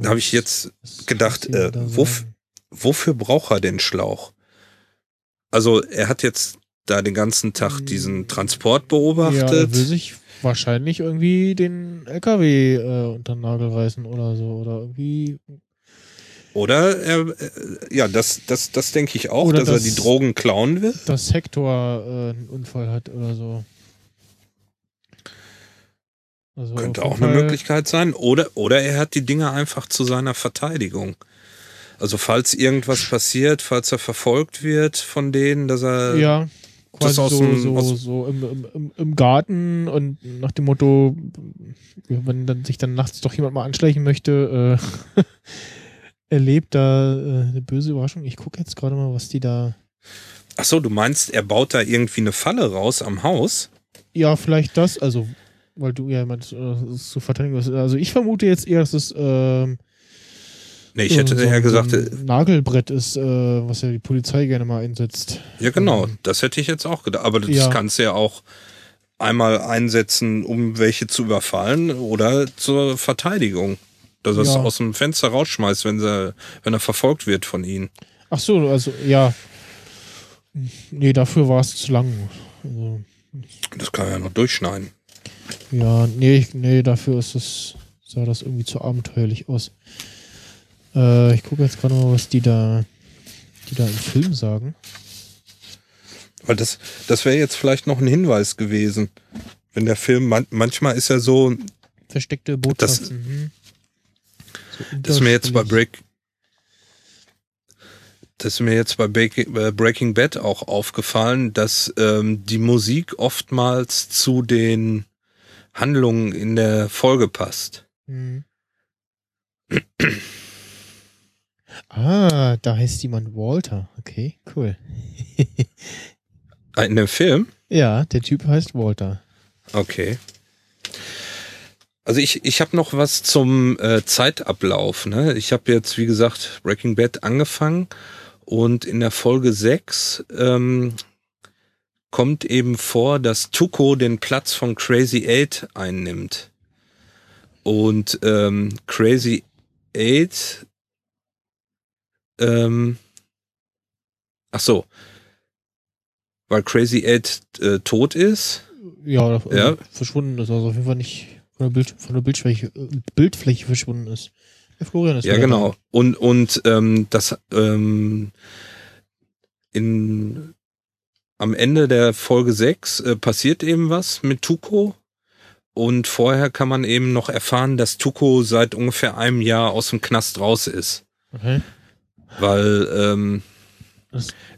da habe ich jetzt gedacht, äh, wof, wofür braucht er den Schlauch? Also er hat jetzt da den ganzen Tag diesen Transport beobachtet. Ja, will sich wahrscheinlich irgendwie den LKW äh, unter den Nagel reißen oder so oder irgendwie. Oder er, äh, ja, das, das, das denke ich auch, dass, dass, er die Drogen klauen will. Dass Hector äh, einen Unfall hat oder so. Also Könnte auch eine Möglichkeit sein. Oder, oder er hat die Dinge einfach zu seiner Verteidigung. Also falls irgendwas passiert, falls er verfolgt wird von denen, dass er ja, quasi so, dem, so, so im, im, im, Garten und nach dem Motto, wenn dann sich dann nachts doch jemand mal anschleichen möchte, äh, erlebt da äh, eine böse Überraschung. Ich gucke jetzt gerade mal, was die da. Ach so, du meinst, er baut da irgendwie eine Falle raus am Haus? Ja, vielleicht das. Also, weil du ja meinst, äh, zu verteidigen. Also ich vermute jetzt eher, dass es ähm, Nee, ich hätte so, ja gesagt. Äh, Nagelbrett ist, äh, was ja die Polizei gerne mal einsetzt. Ja, genau. Ähm, das hätte ich jetzt auch gedacht. Aber das ja. kannst du ja auch einmal einsetzen, um welche zu überfallen oder zur Verteidigung. Dass er es ja. aus dem Fenster rausschmeißt, wenn, sie, wenn er verfolgt wird von ihnen. Ach so, also ja. Nee, dafür war es zu lang. Also, das kann er ja noch durchschneiden. Ja, nee, nee, dafür ist es, sah das irgendwie zu abenteuerlich aus. Äh, ich gucke jetzt gerade mal, was die da, die da im Film sagen. Weil das, das wäre jetzt vielleicht noch ein Hinweis gewesen. Wenn der Film, man, manchmal ist er so. Versteckte Botschaften. Das, hm. so das ist mir jetzt bei Break. Das ist mir jetzt bei Breaking Bad auch aufgefallen, dass ähm, die Musik oftmals zu den Handlungen in der Folge passt. Mhm. Ah, da heißt jemand Walter. Okay, cool. In dem Film? Ja, der Typ heißt Walter. Okay. Also ich, ich habe noch was zum äh, Zeitablauf. Ne? Ich habe jetzt, wie gesagt, Breaking Bad angefangen und in der Folge 6 ähm, kommt eben vor, dass Tuko den Platz von Crazy Eight einnimmt. Und ähm, Crazy Eight ähm, ach so, weil Crazy Ed äh, tot ist. Ja, äh, ja, verschwunden ist, also auf jeden Fall nicht von der, Bild, von der Bildfläche, äh, Bildfläche verschwunden ist. Der Florian ist Ja, genau. Da. Und, und ähm, das ähm, in am Ende der Folge 6 äh, passiert eben was mit Tuko. Und vorher kann man eben noch erfahren, dass Tuko seit ungefähr einem Jahr aus dem Knast raus ist. Okay. Weil ähm,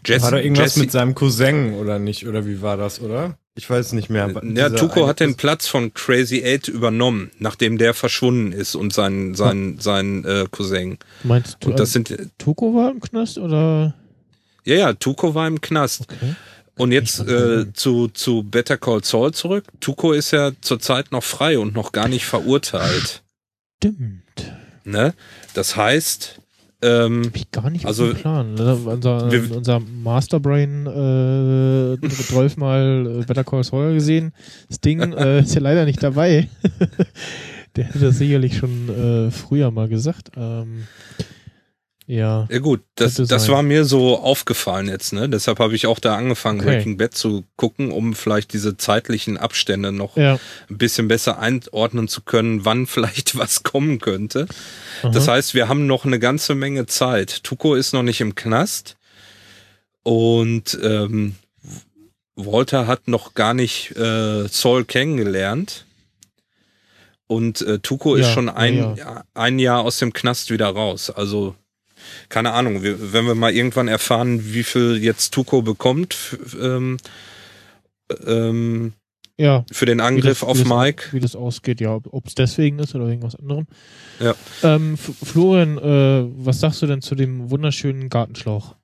Jesse, war da irgendwas Jesse, mit seinem Cousin oder nicht? Oder wie war das, oder? Ich weiß nicht mehr. Ja, Tuko hat den Platz von Crazy Eight übernommen, nachdem der verschwunden ist und sein, sein, sein äh, Cousin. Meinst du, und das sind, Tuko war im Knast oder? Ja, ja, Tuko war im Knast. Okay. Und jetzt äh, zu, zu Better Call Saul zurück. Tuko ist ja zurzeit noch frei und noch gar nicht verurteilt. Stimmt. Ne? Das heißt, ähm, Hab ich gar nicht also, Plan. Ne? Unser, wir, unser Masterbrain äh, Rolf mal äh, Better Call Saul gesehen. Das Ding äh, ist ja leider nicht dabei. Der hätte das sicherlich schon äh, früher mal gesagt. Ähm, ja. Ja gut, das, das war mir so aufgefallen jetzt, ne? Deshalb habe ich auch da angefangen, okay. Breaking Bad zu gucken, um vielleicht diese zeitlichen Abstände noch ja. ein bisschen besser einordnen zu können, wann vielleicht was kommen könnte. Aha. Das heißt, wir haben noch eine ganze Menge Zeit. Tuko ist noch nicht im Knast und ähm, Walter hat noch gar nicht äh, Saul kennengelernt. Und äh, Tuko ja, ist schon ein, ja. ein Jahr aus dem Knast wieder raus. Also keine Ahnung, wir, wenn wir mal irgendwann erfahren, wie viel jetzt Tuko bekommt, ähm, ähm, ja, für den Angriff das, auf wie Mike. wie das ausgeht, ja, ob es deswegen ist oder irgendwas anderem. Ja. Ähm, Florian, äh, was sagst du denn zu dem wunderschönen Gartenschlauch?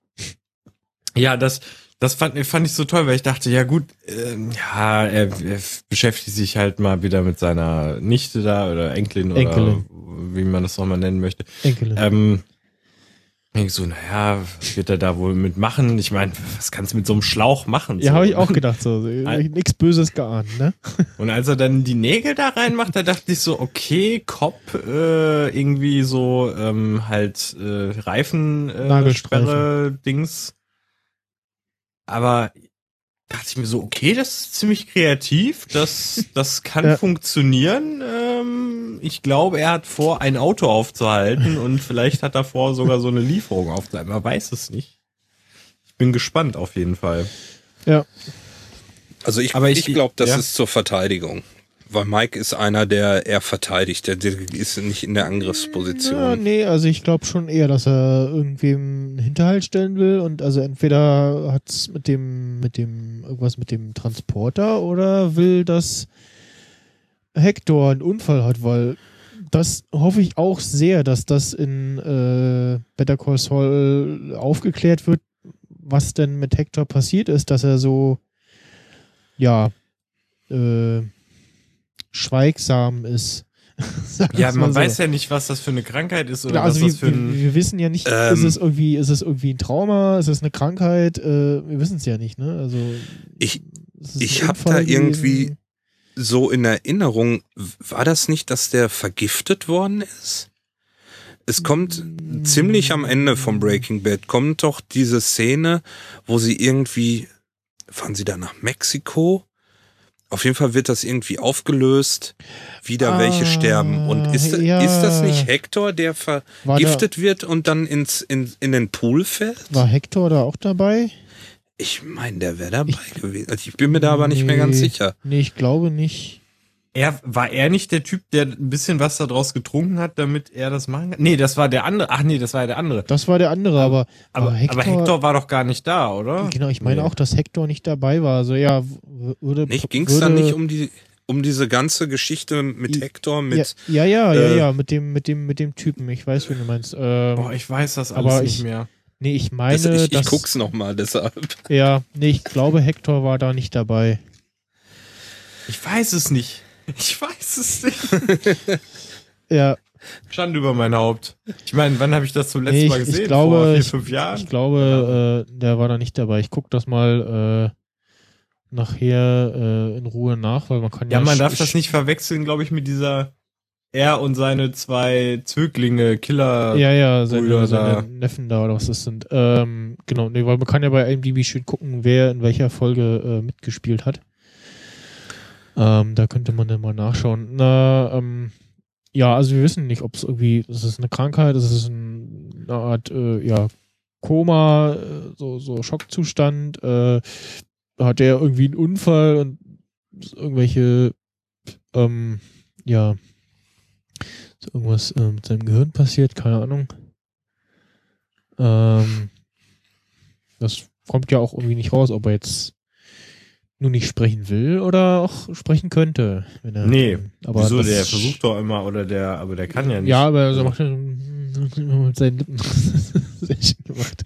Ja, das, das fand, fand ich so toll, weil ich dachte, ja gut, äh, ja, er, er beschäftigt sich halt mal wieder mit seiner Nichte da oder Enkelin, Enkelin. oder wie man das nochmal nennen möchte. Enkelin. Ähm, ich so, naja, wird er da wohl mitmachen? Ich meine, was kannst du mit so einem Schlauch machen? Ja, so? habe ich auch gedacht, so. Nichts Böses geahnt, ne? Und als er dann die Nägel da reinmacht, da dachte ich so, okay, Kopf, äh, irgendwie so ähm, halt äh, Reifen, äh, Sperre, Dings. Aber dachte ich mir so, okay, das ist ziemlich kreativ, das, das kann ja. funktionieren. Ich glaube, er hat vor, ein Auto aufzuhalten und vielleicht hat er vor, sogar so eine Lieferung aufzuhalten. Man weiß es nicht. Ich bin gespannt auf jeden Fall. Ja. Also ich, Aber ich, ich glaube, das ja. ist zur Verteidigung. Weil Mike ist einer, der eher verteidigt, der, ist nicht in der Angriffsposition. Ja, nee, also ich glaube schon eher, dass er irgendwem Hinterhalt stellen will und also entweder hat's mit dem, mit dem, irgendwas mit dem Transporter oder will, dass Hector einen Unfall hat, weil das hoffe ich auch sehr, dass das in äh, Better Call Saul aufgeklärt wird, was denn mit Hector passiert ist, dass er so, ja, äh, schweigsam ist. ja, man so. weiß ja nicht, was das für eine Krankheit ist oder ja, also was wir, das für ein. Wir, wir wissen ja nicht, ähm, ist es irgendwie, ist es irgendwie ein Trauma, ist es eine Krankheit? Äh, wir wissen es ja nicht, ne? Also ich, ich habe da irgendwie so in Erinnerung, war das nicht, dass der vergiftet worden ist? Es kommt ziemlich am Ende vom Breaking Bad, kommt doch diese Szene, wo sie irgendwie, fahren sie da nach Mexiko? Auf jeden Fall wird das irgendwie aufgelöst, wieder ah, welche sterben. Und ist, ja. ist das nicht Hector, der vergiftet wird und dann ins, in, in den Pool fällt? War Hector da auch dabei? Ich meine, der wäre dabei ich, gewesen. Also ich bin mir da aber nicht mehr ganz sicher. Nee, ich glaube nicht. Er, war er nicht der Typ, der ein bisschen was daraus getrunken hat, damit er das machen kann? Nee, das war der andere. Ach nee, das war der andere. Das war der andere, aber, aber, aber, Hector, aber Hector war doch gar nicht da, oder? Genau, ich meine nee. auch, dass Hector nicht dabei war. Also ja, würde. Nicht, ging's dann nicht um die, um diese ganze Geschichte mit Hector, mit. Ja, ja, ja, äh, ja, mit dem, mit dem, mit dem Typen. Ich weiß, wie du meinst. Ähm, Boah, ich weiß das alles nicht ich, mehr. Nee, ich meine. Das, ich, ich guck's nochmal deshalb. Ja, nee, ich glaube, Hector war da nicht dabei. Ich weiß es nicht. Ich weiß es nicht. ja. Schande über mein Haupt. Ich meine, wann habe ich das zum letzten nee, Mal gesehen? Ich glaube, Vor vier, fünf Jahren? Ich glaube, äh, der war da nicht dabei. Ich guck das mal äh, nachher äh, in Ruhe nach, weil man kann ja. Ja, man darf das nicht verwechseln, glaube ich, mit dieser er und seine zwei Zöglinge, Killer. Ja, ja, seine, seine Neffen da oder was das sind. Ähm, genau, nee, weil man kann ja bei IMDb schön gucken, wer in welcher Folge äh, mitgespielt hat. Ähm, da könnte man dann mal nachschauen. Na, ähm, ja, also wir wissen nicht, ob es irgendwie, ist es eine Krankheit, ist es eine Art, äh, ja, Koma, äh, so, so Schockzustand, äh, hat der irgendwie einen Unfall und irgendwelche, ähm, ja, ist irgendwas äh, mit seinem Gehirn passiert, keine Ahnung. Ähm, das kommt ja auch irgendwie nicht raus, ob er jetzt nur nicht sprechen will oder auch sprechen könnte. Wenn er, nee, aber wieso, der versucht doch immer, oder der, aber der kann ja nicht. Ja, aber er macht ja mit seinen Lippen sehr schön gemacht.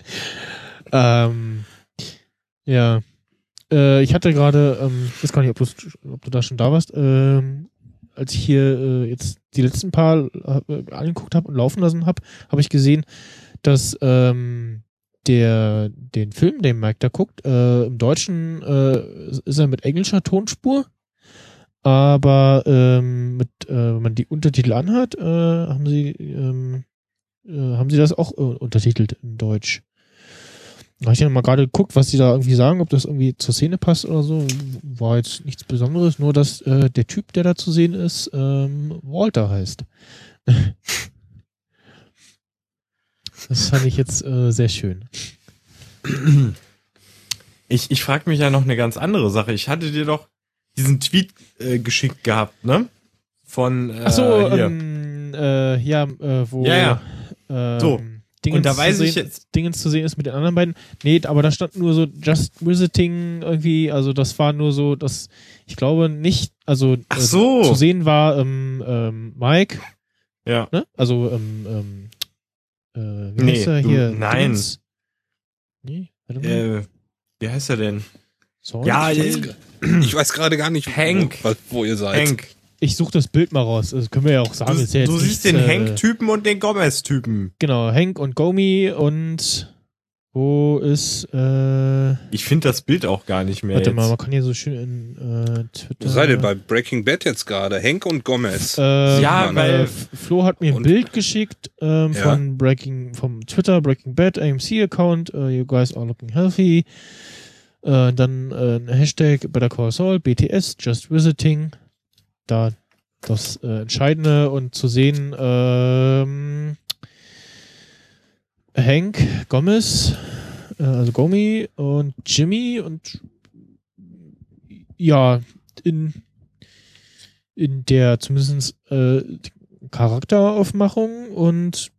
Ähm, ja. Äh, ich hatte gerade, ähm, ich weiß gar nicht, ob, ob du da schon da warst, ähm, als ich hier äh, jetzt die letzten paar äh, angeguckt habe und laufen lassen habe, habe ich gesehen, dass ähm, der den Film, den Mike da guckt, äh, im Deutschen äh, ist er mit englischer Tonspur, aber ähm, mit, äh, wenn man die Untertitel anhört, äh, haben sie ähm, äh, haben sie das auch äh, untertitelt in Deutsch. Da habe ich dann mal gerade geguckt, was sie da irgendwie sagen, ob das irgendwie zur Szene passt oder so. War jetzt nichts Besonderes, nur dass äh, der Typ, der da zu sehen ist, ähm, Walter heißt. das fand ich jetzt äh, sehr schön. Ich, ich frage mich ja noch eine ganz andere Sache. Ich hatte dir doch diesen Tweet äh, geschickt gehabt, ne? Von äh, Ach so, ähm, äh, ja, äh, wo ja, ja. Ähm, so Dingens und da weiß sehen, ich jetzt Dingens zu sehen ist mit den anderen beiden. Nee, aber da stand nur so Just Visiting irgendwie, also das war nur so, dass ich glaube nicht, also Ach äh, so. Äh, zu sehen war ähm, ähm, Mike. Ja. Ne? Also ähm, ähm, äh, wie nee, heißt er hier? nein. Dingens? Nee, äh, wie heißt er denn? Sorry? Ja, ich weiß, ich weiß gerade gar nicht, Hank. Wo, wo ihr seid. Hank ich suche das Bild mal raus. Das können wir ja auch sagen. Du, ja du siehst den äh, Hank-Typen und den Gomez-Typen. Genau, Hank und Gomi und wo ist äh, Ich finde das Bild auch gar nicht mehr. Warte jetzt. mal, man kann hier so schön in äh, Twitter. Wo seid ihr bei Breaking Bad jetzt gerade? Hank und Gomez. Äh, ja, weil Flo hat mir ein Bild geschickt ähm, ja? von Breaking vom Twitter Breaking Bad AMC Account. Uh, you guys are looking healthy. Äh, dann äh, Hashtag Better Call Saul, BTS, Just Visiting da das äh, Entscheidende und zu sehen, ähm, Hank Gomez, äh, also Gomi und Jimmy und ja, in, in der zumindest äh, Charakteraufmachung und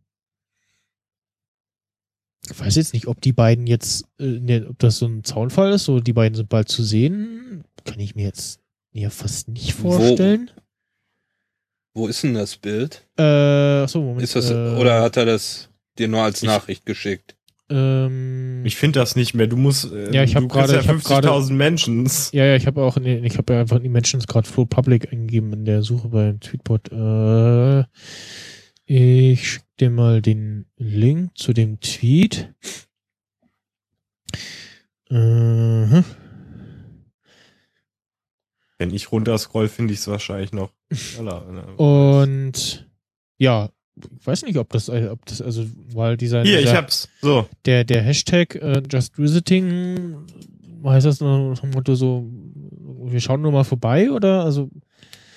ich weiß jetzt nicht, ob die beiden jetzt, äh, ne, ob das so ein Zaunfall ist, so die beiden sind bald zu sehen, kann ich mir jetzt ja fast nicht vorstellen. Wo, wo ist denn das Bild? Äh, achso, Moment. Ist das, äh, oder hat er das dir nur als ich, Nachricht geschickt? Ähm, ich finde das nicht mehr. Du musst. Äh, ja, ich habe gerade ja 50.000 Menschen. Ja, ja, ich habe auch, in, ich habe ja einfach in die Mentions gerade Flow Public eingegeben in der Suche bei Tweetbot. Äh, ich schicke dir mal den Link zu dem Tweet. Uh Wenn ich runterscroll, finde ich es wahrscheinlich noch. Und ja, ich weiß nicht, ob das, ob das, also, weil dieser. Hier, dieser, ich hab's. So. Der, der Hashtag äh, Just Visiting, heißt das nach dem Motto so, wir schauen nur mal vorbei oder? Also.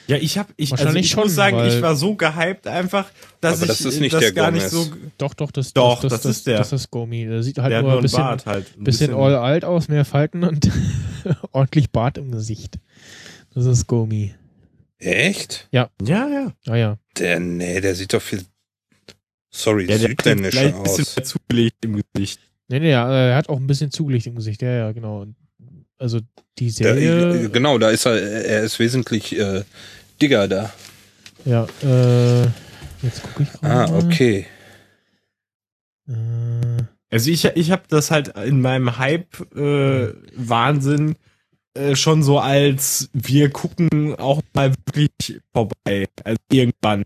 Ja, ich habe ich, also ich schon, muss sagen, ich war so gehypt einfach, dass aber ich das, ist nicht das der gar Gomez. nicht so Doch, doch, das doch, das, das, das, ist der. Das ist Gomi. Der sieht halt der nur ein bisschen, halt, ein bisschen, bisschen all alt aus, mehr Falten und ordentlich Bart im Gesicht. Das ist Gomi. Echt? Ja. Ja, ja. Ah ja. Der, nee, der sieht doch viel, sorry, ja, der südländisch aus. Ein bisschen zugelegt im Gesicht. Nee, nee, ja, er hat auch ein bisschen zugelegt im Gesicht. Ja, ja, genau. Also die Serie. Der, genau, da ist er, er ist wesentlich äh, dicker da. Ja, äh, jetzt gucke ich gerade. Ah, okay. Äh, also ich, ich habe das halt in meinem Hype-Wahnsinn äh, schon so als wir gucken auch mal wirklich vorbei. Also irgendwann.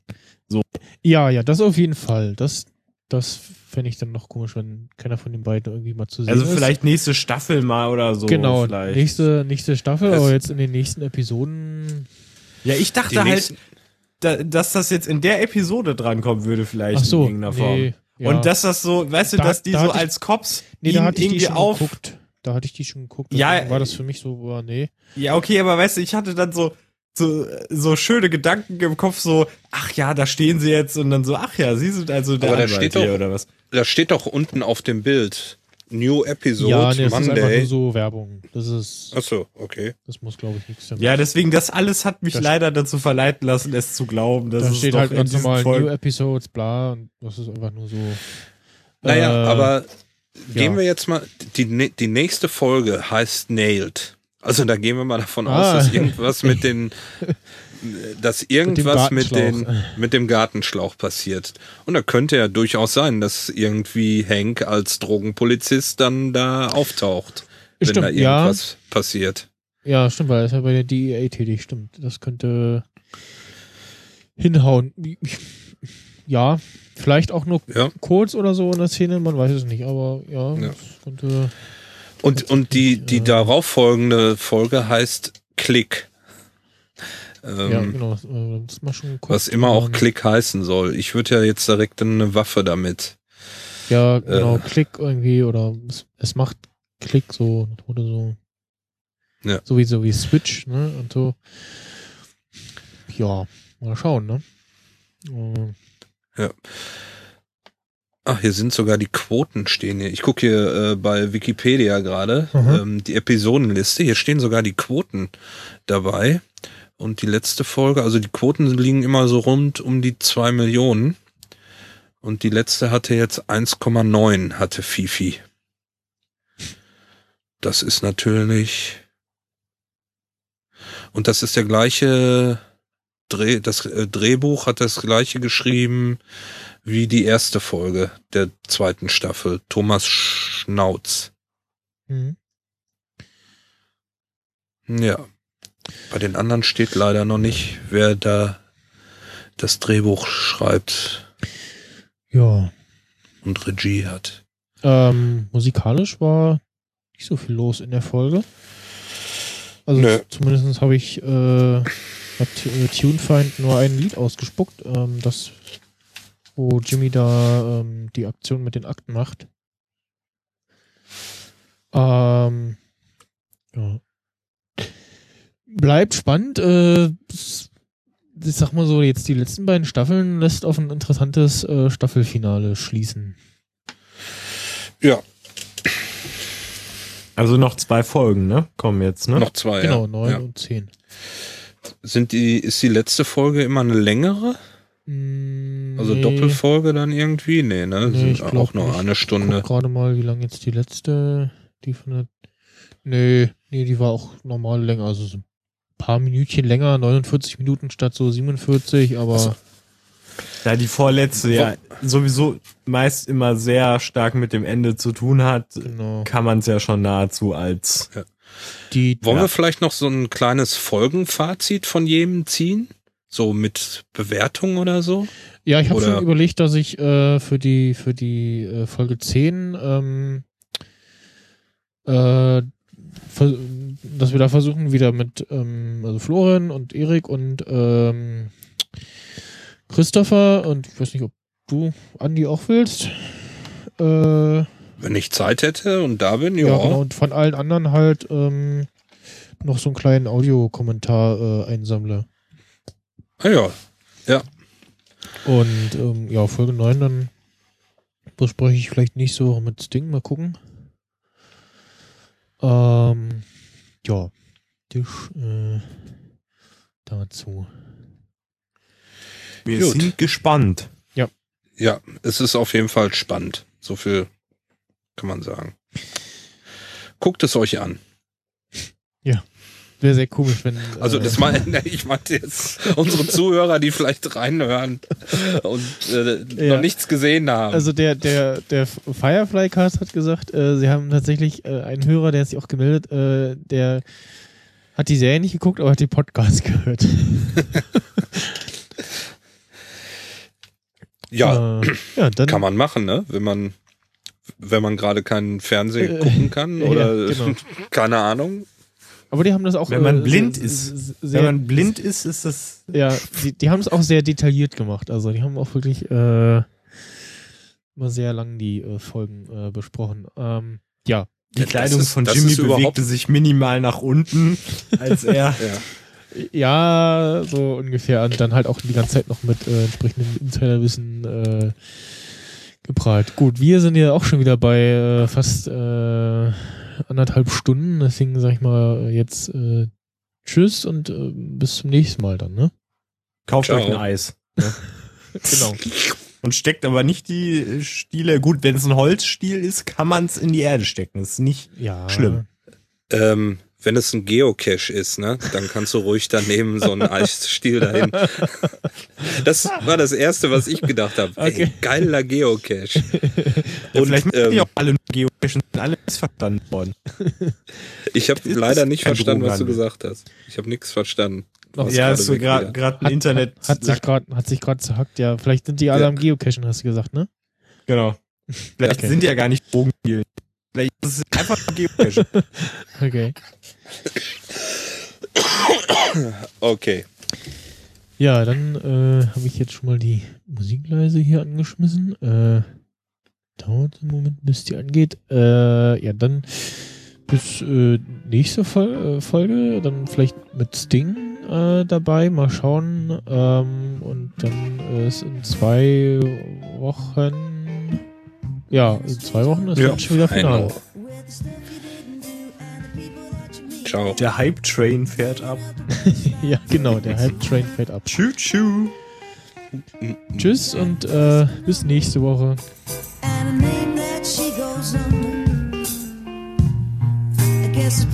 So. Ja, ja, das auf jeden Fall. Das, das fände ich dann noch komisch, wenn keiner von den beiden irgendwie mal zu sehen Also ist. vielleicht nächste Staffel mal oder so. Genau, vielleicht. nächste, nächste Staffel, aber jetzt in den nächsten Episoden. Ja, ich dachte halt, da, dass das jetzt in der Episode drankommen würde, vielleicht Ach so, in irgendeiner Form. nee, ja. Und dass das so, weißt du, Da- dass die da so als Cops Nee, ihn irgendwie auf. geguckt. Da hatte ich die schon geguckt. Ja, war das für mich so, boah, nee. Ja, okay, aber weißt du, ich hatte dann so, so, so schöne Gedanken im Kopf, so, ach ja, da stehen sie jetzt und dann so, ach ja, sie sind also der Aber da steht hier doch- oder was. Da steht doch unten auf dem Bild New Episode ja, nee, das ist einfach nur Monday. so Werbung. Das ist, Achso, okay. das muss, glaube ich, nichts damit. Ja, deswegen, das alles hat mich Da- leider dazu verleiten lassen, es zu glauben, dass da es steht halt in ganz normal Folgen- New Episodes, bla, und das ist einfach nur so. Naja, Äh, aber gehen ja. wir jetzt mal, die, die nächste Folge heißt Nailed. Also da gehen wir mal davon aus, Ah. dass irgendwas mit den, dass irgendwas mit, den, Gartenschlauch. mit dem Gartenschlauch passiert. Und da könnte ja durchaus sein, dass irgendwie Hank als Drogenpolizist dann da auftaucht, wenn Stimmt, da ja. irgendwas passiert. Ja, stimmt, weil er ist ja bei der DEA tätig, stimmt. Das könnte hinhauen. Ja, vielleicht auch nur Ja. kurz oder so in der Szene, man weiß es nicht, aber ja, Ja. könnte. Und, und die, die Äh. darauffolgende Folge heißt Klick. Ähm, ja, genau. Das, äh, mal schon gucken. Was immer auch Ähm, Klick heißen soll. Ich würde ja jetzt direkt eine Waffe damit. Ja, genau, äh, Klick irgendwie oder es, es macht Klick so oder so. Ja. So wie so wie Switch, ne? Und so. Ja, mal schauen, ne? Äh, Ach, hier sind sogar die Quoten stehen hier. Ich gucke hier äh, bei Wikipedia gerade Mhm. ähm, die Episodenliste. Hier stehen sogar die Quoten dabei. Und die letzte Folge, also die Quoten liegen immer so rund um die zwei Millionen. Und die letzte hatte jetzt 1,9 hatte Fifi. Das ist natürlich. Und das ist der gleiche Dreh, das äh, Drehbuch hat das gleiche geschrieben wie die erste Folge der zweiten Staffel. Thomas Schnauz. mhm. Ja. Bei den anderen steht leider noch nicht, wer da das Drehbuch schreibt Ja. und Regie hat. Ähm, musikalisch war nicht so viel los in der Folge. Also Nö. zumindest habe ich äh, hat äh, Tunefind nur ein Lied ausgespuckt, ähm, das wo Jimmy da ähm, die Aktion mit den Akten macht. Ähm, ja. Bleibt spannend. Äh, ich sag mal so, jetzt die letzten beiden Staffeln lässt auf ein interessantes äh, Staffelfinale schließen. Ja, Also noch zwei Folgen, ne? Kommen jetzt, ne? noch zwei. Genau, ja. neun Ja. und zehn. Sind die, ist die letzte Folge immer eine längere? Also Nee, Doppelfolge dann irgendwie? Nee, ne? Nee, Sind ich glaub auch noch nicht. eine Stunde. guck gerade mal, wie lang jetzt die letzte, die von der, nee, nee, die war auch normal länger, also so ein paar Minütchen länger, 49 Minuten statt so 47, aber Ach so. Da die vorletzte ja sowieso meist immer sehr stark mit dem Ende zu tun hat, genau. kann man es ja schon nahezu als ja. Die. Wollen ja. wir vielleicht noch so ein kleines Folgenfazit von jedem ziehen? So mit Bewertung oder so? Ja, ich habe schon überlegt, dass ich äh, für die für die äh, Folge 10 ähm, äh, dass wir da versuchen, wieder mit ähm, also Florian und Erik und ähm, Christopher und ich weiß nicht, ob du, Andi, auch willst. Äh, Wenn ich Zeit hätte und da bin, ja. Ja, genau. Und von allen anderen halt ähm, noch so einen kleinen Audiokommentar äh, einsammle. Ah ja, ja. Und ähm, ja, Folge 9 dann bespreche ich vielleicht nicht so mit Sting, mal gucken. Ähm, ja, das, äh, dazu. Wir Gut. sind gespannt. Ja. Ja, es ist auf jeden Fall spannend. So viel kann man sagen. Guckt es euch an. Ja. Wäre sehr komisch, wenn. Also das äh, meine ich meinte jetzt unsere Zuhörer, die vielleicht reinhören und äh, ja. noch nichts gesehen haben. Also der der der Firefly Cast hat gesagt, äh, sie haben tatsächlich äh, einen Hörer, der hat sich auch gemeldet, äh, der hat die Serie nicht geguckt, aber hat die Podcast gehört. ja, äh, ja dann, kann man machen, ne? Wenn man wenn man gerade keinen Fernsehen äh, gucken kann oder ja, genau. keine Ahnung. Aber die haben das auch. Wenn man äh, blind sehr, ist. Sehr, wenn man blind ist, ist das. Ja, die, die haben es auch sehr detailliert gemacht. Also die haben auch wirklich äh, immer sehr lang die äh, Folgen äh, besprochen. Ähm, ja. Die Kleidung ist, von Jimmy bewegte sich minimal nach unten, als er. ja. ja. so ungefähr. Und dann halt auch die ganze Zeit noch mit äh, entsprechendem Insiderwissen äh, geprahlt. Gut, wir sind ja auch schon wieder bei äh, fast äh, anderthalb Stunden. Deswegen sag ich mal jetzt äh, Tschüss und äh, bis zum nächsten Mal dann, ne? Kauft Ciao. euch ein Eis. Ne? genau. Und steckt aber nicht die Stiele. Gut, wenn es ein Holzstiel ist, kann man es in die Erde stecken. Das ist nicht ja. schlimm. Ähm, wenn es ein Geocache ist, ne, dann kannst du ruhig daneben so einen Eisstiel dahin. Das war das erste, was ich gedacht habe. Okay. Geiler Geocache. Und vielleicht ähm, ja auch alle Geocaches sind alle missverstanden worden. Ich habe leider nicht verstanden, was du gesagt hast. Ich habe nichts verstanden. Ja, ist so gerade ein Internet. Hat, sich grad, hat sich gerade zerhackt, ja. Vielleicht sind die alle ja. am Geocachen, hast du gesagt, ne? Genau. Vielleicht okay. sind die ja gar nicht Bogenspielen. Vielleicht ist es einfach ein Geocache. okay. Okay. Ja, dann äh, habe ich jetzt schon mal die Musikleise hier angeschmissen. Äh, dauert einen Moment, bis die angeht. Äh, ja, dann bis äh, nächste Fol äh, Folge, dann vielleicht mit Sting äh, dabei, mal schauen. Ähm, und dann ist in zwei Wochen, ja, in zwei Wochen ist ja, schon wieder Finale. Ciao. Der Hype Train fährt ab. ja, genau, der Hype Train fährt ab. Tschü, tschü. Tschüss und äh, bis nächste Woche. So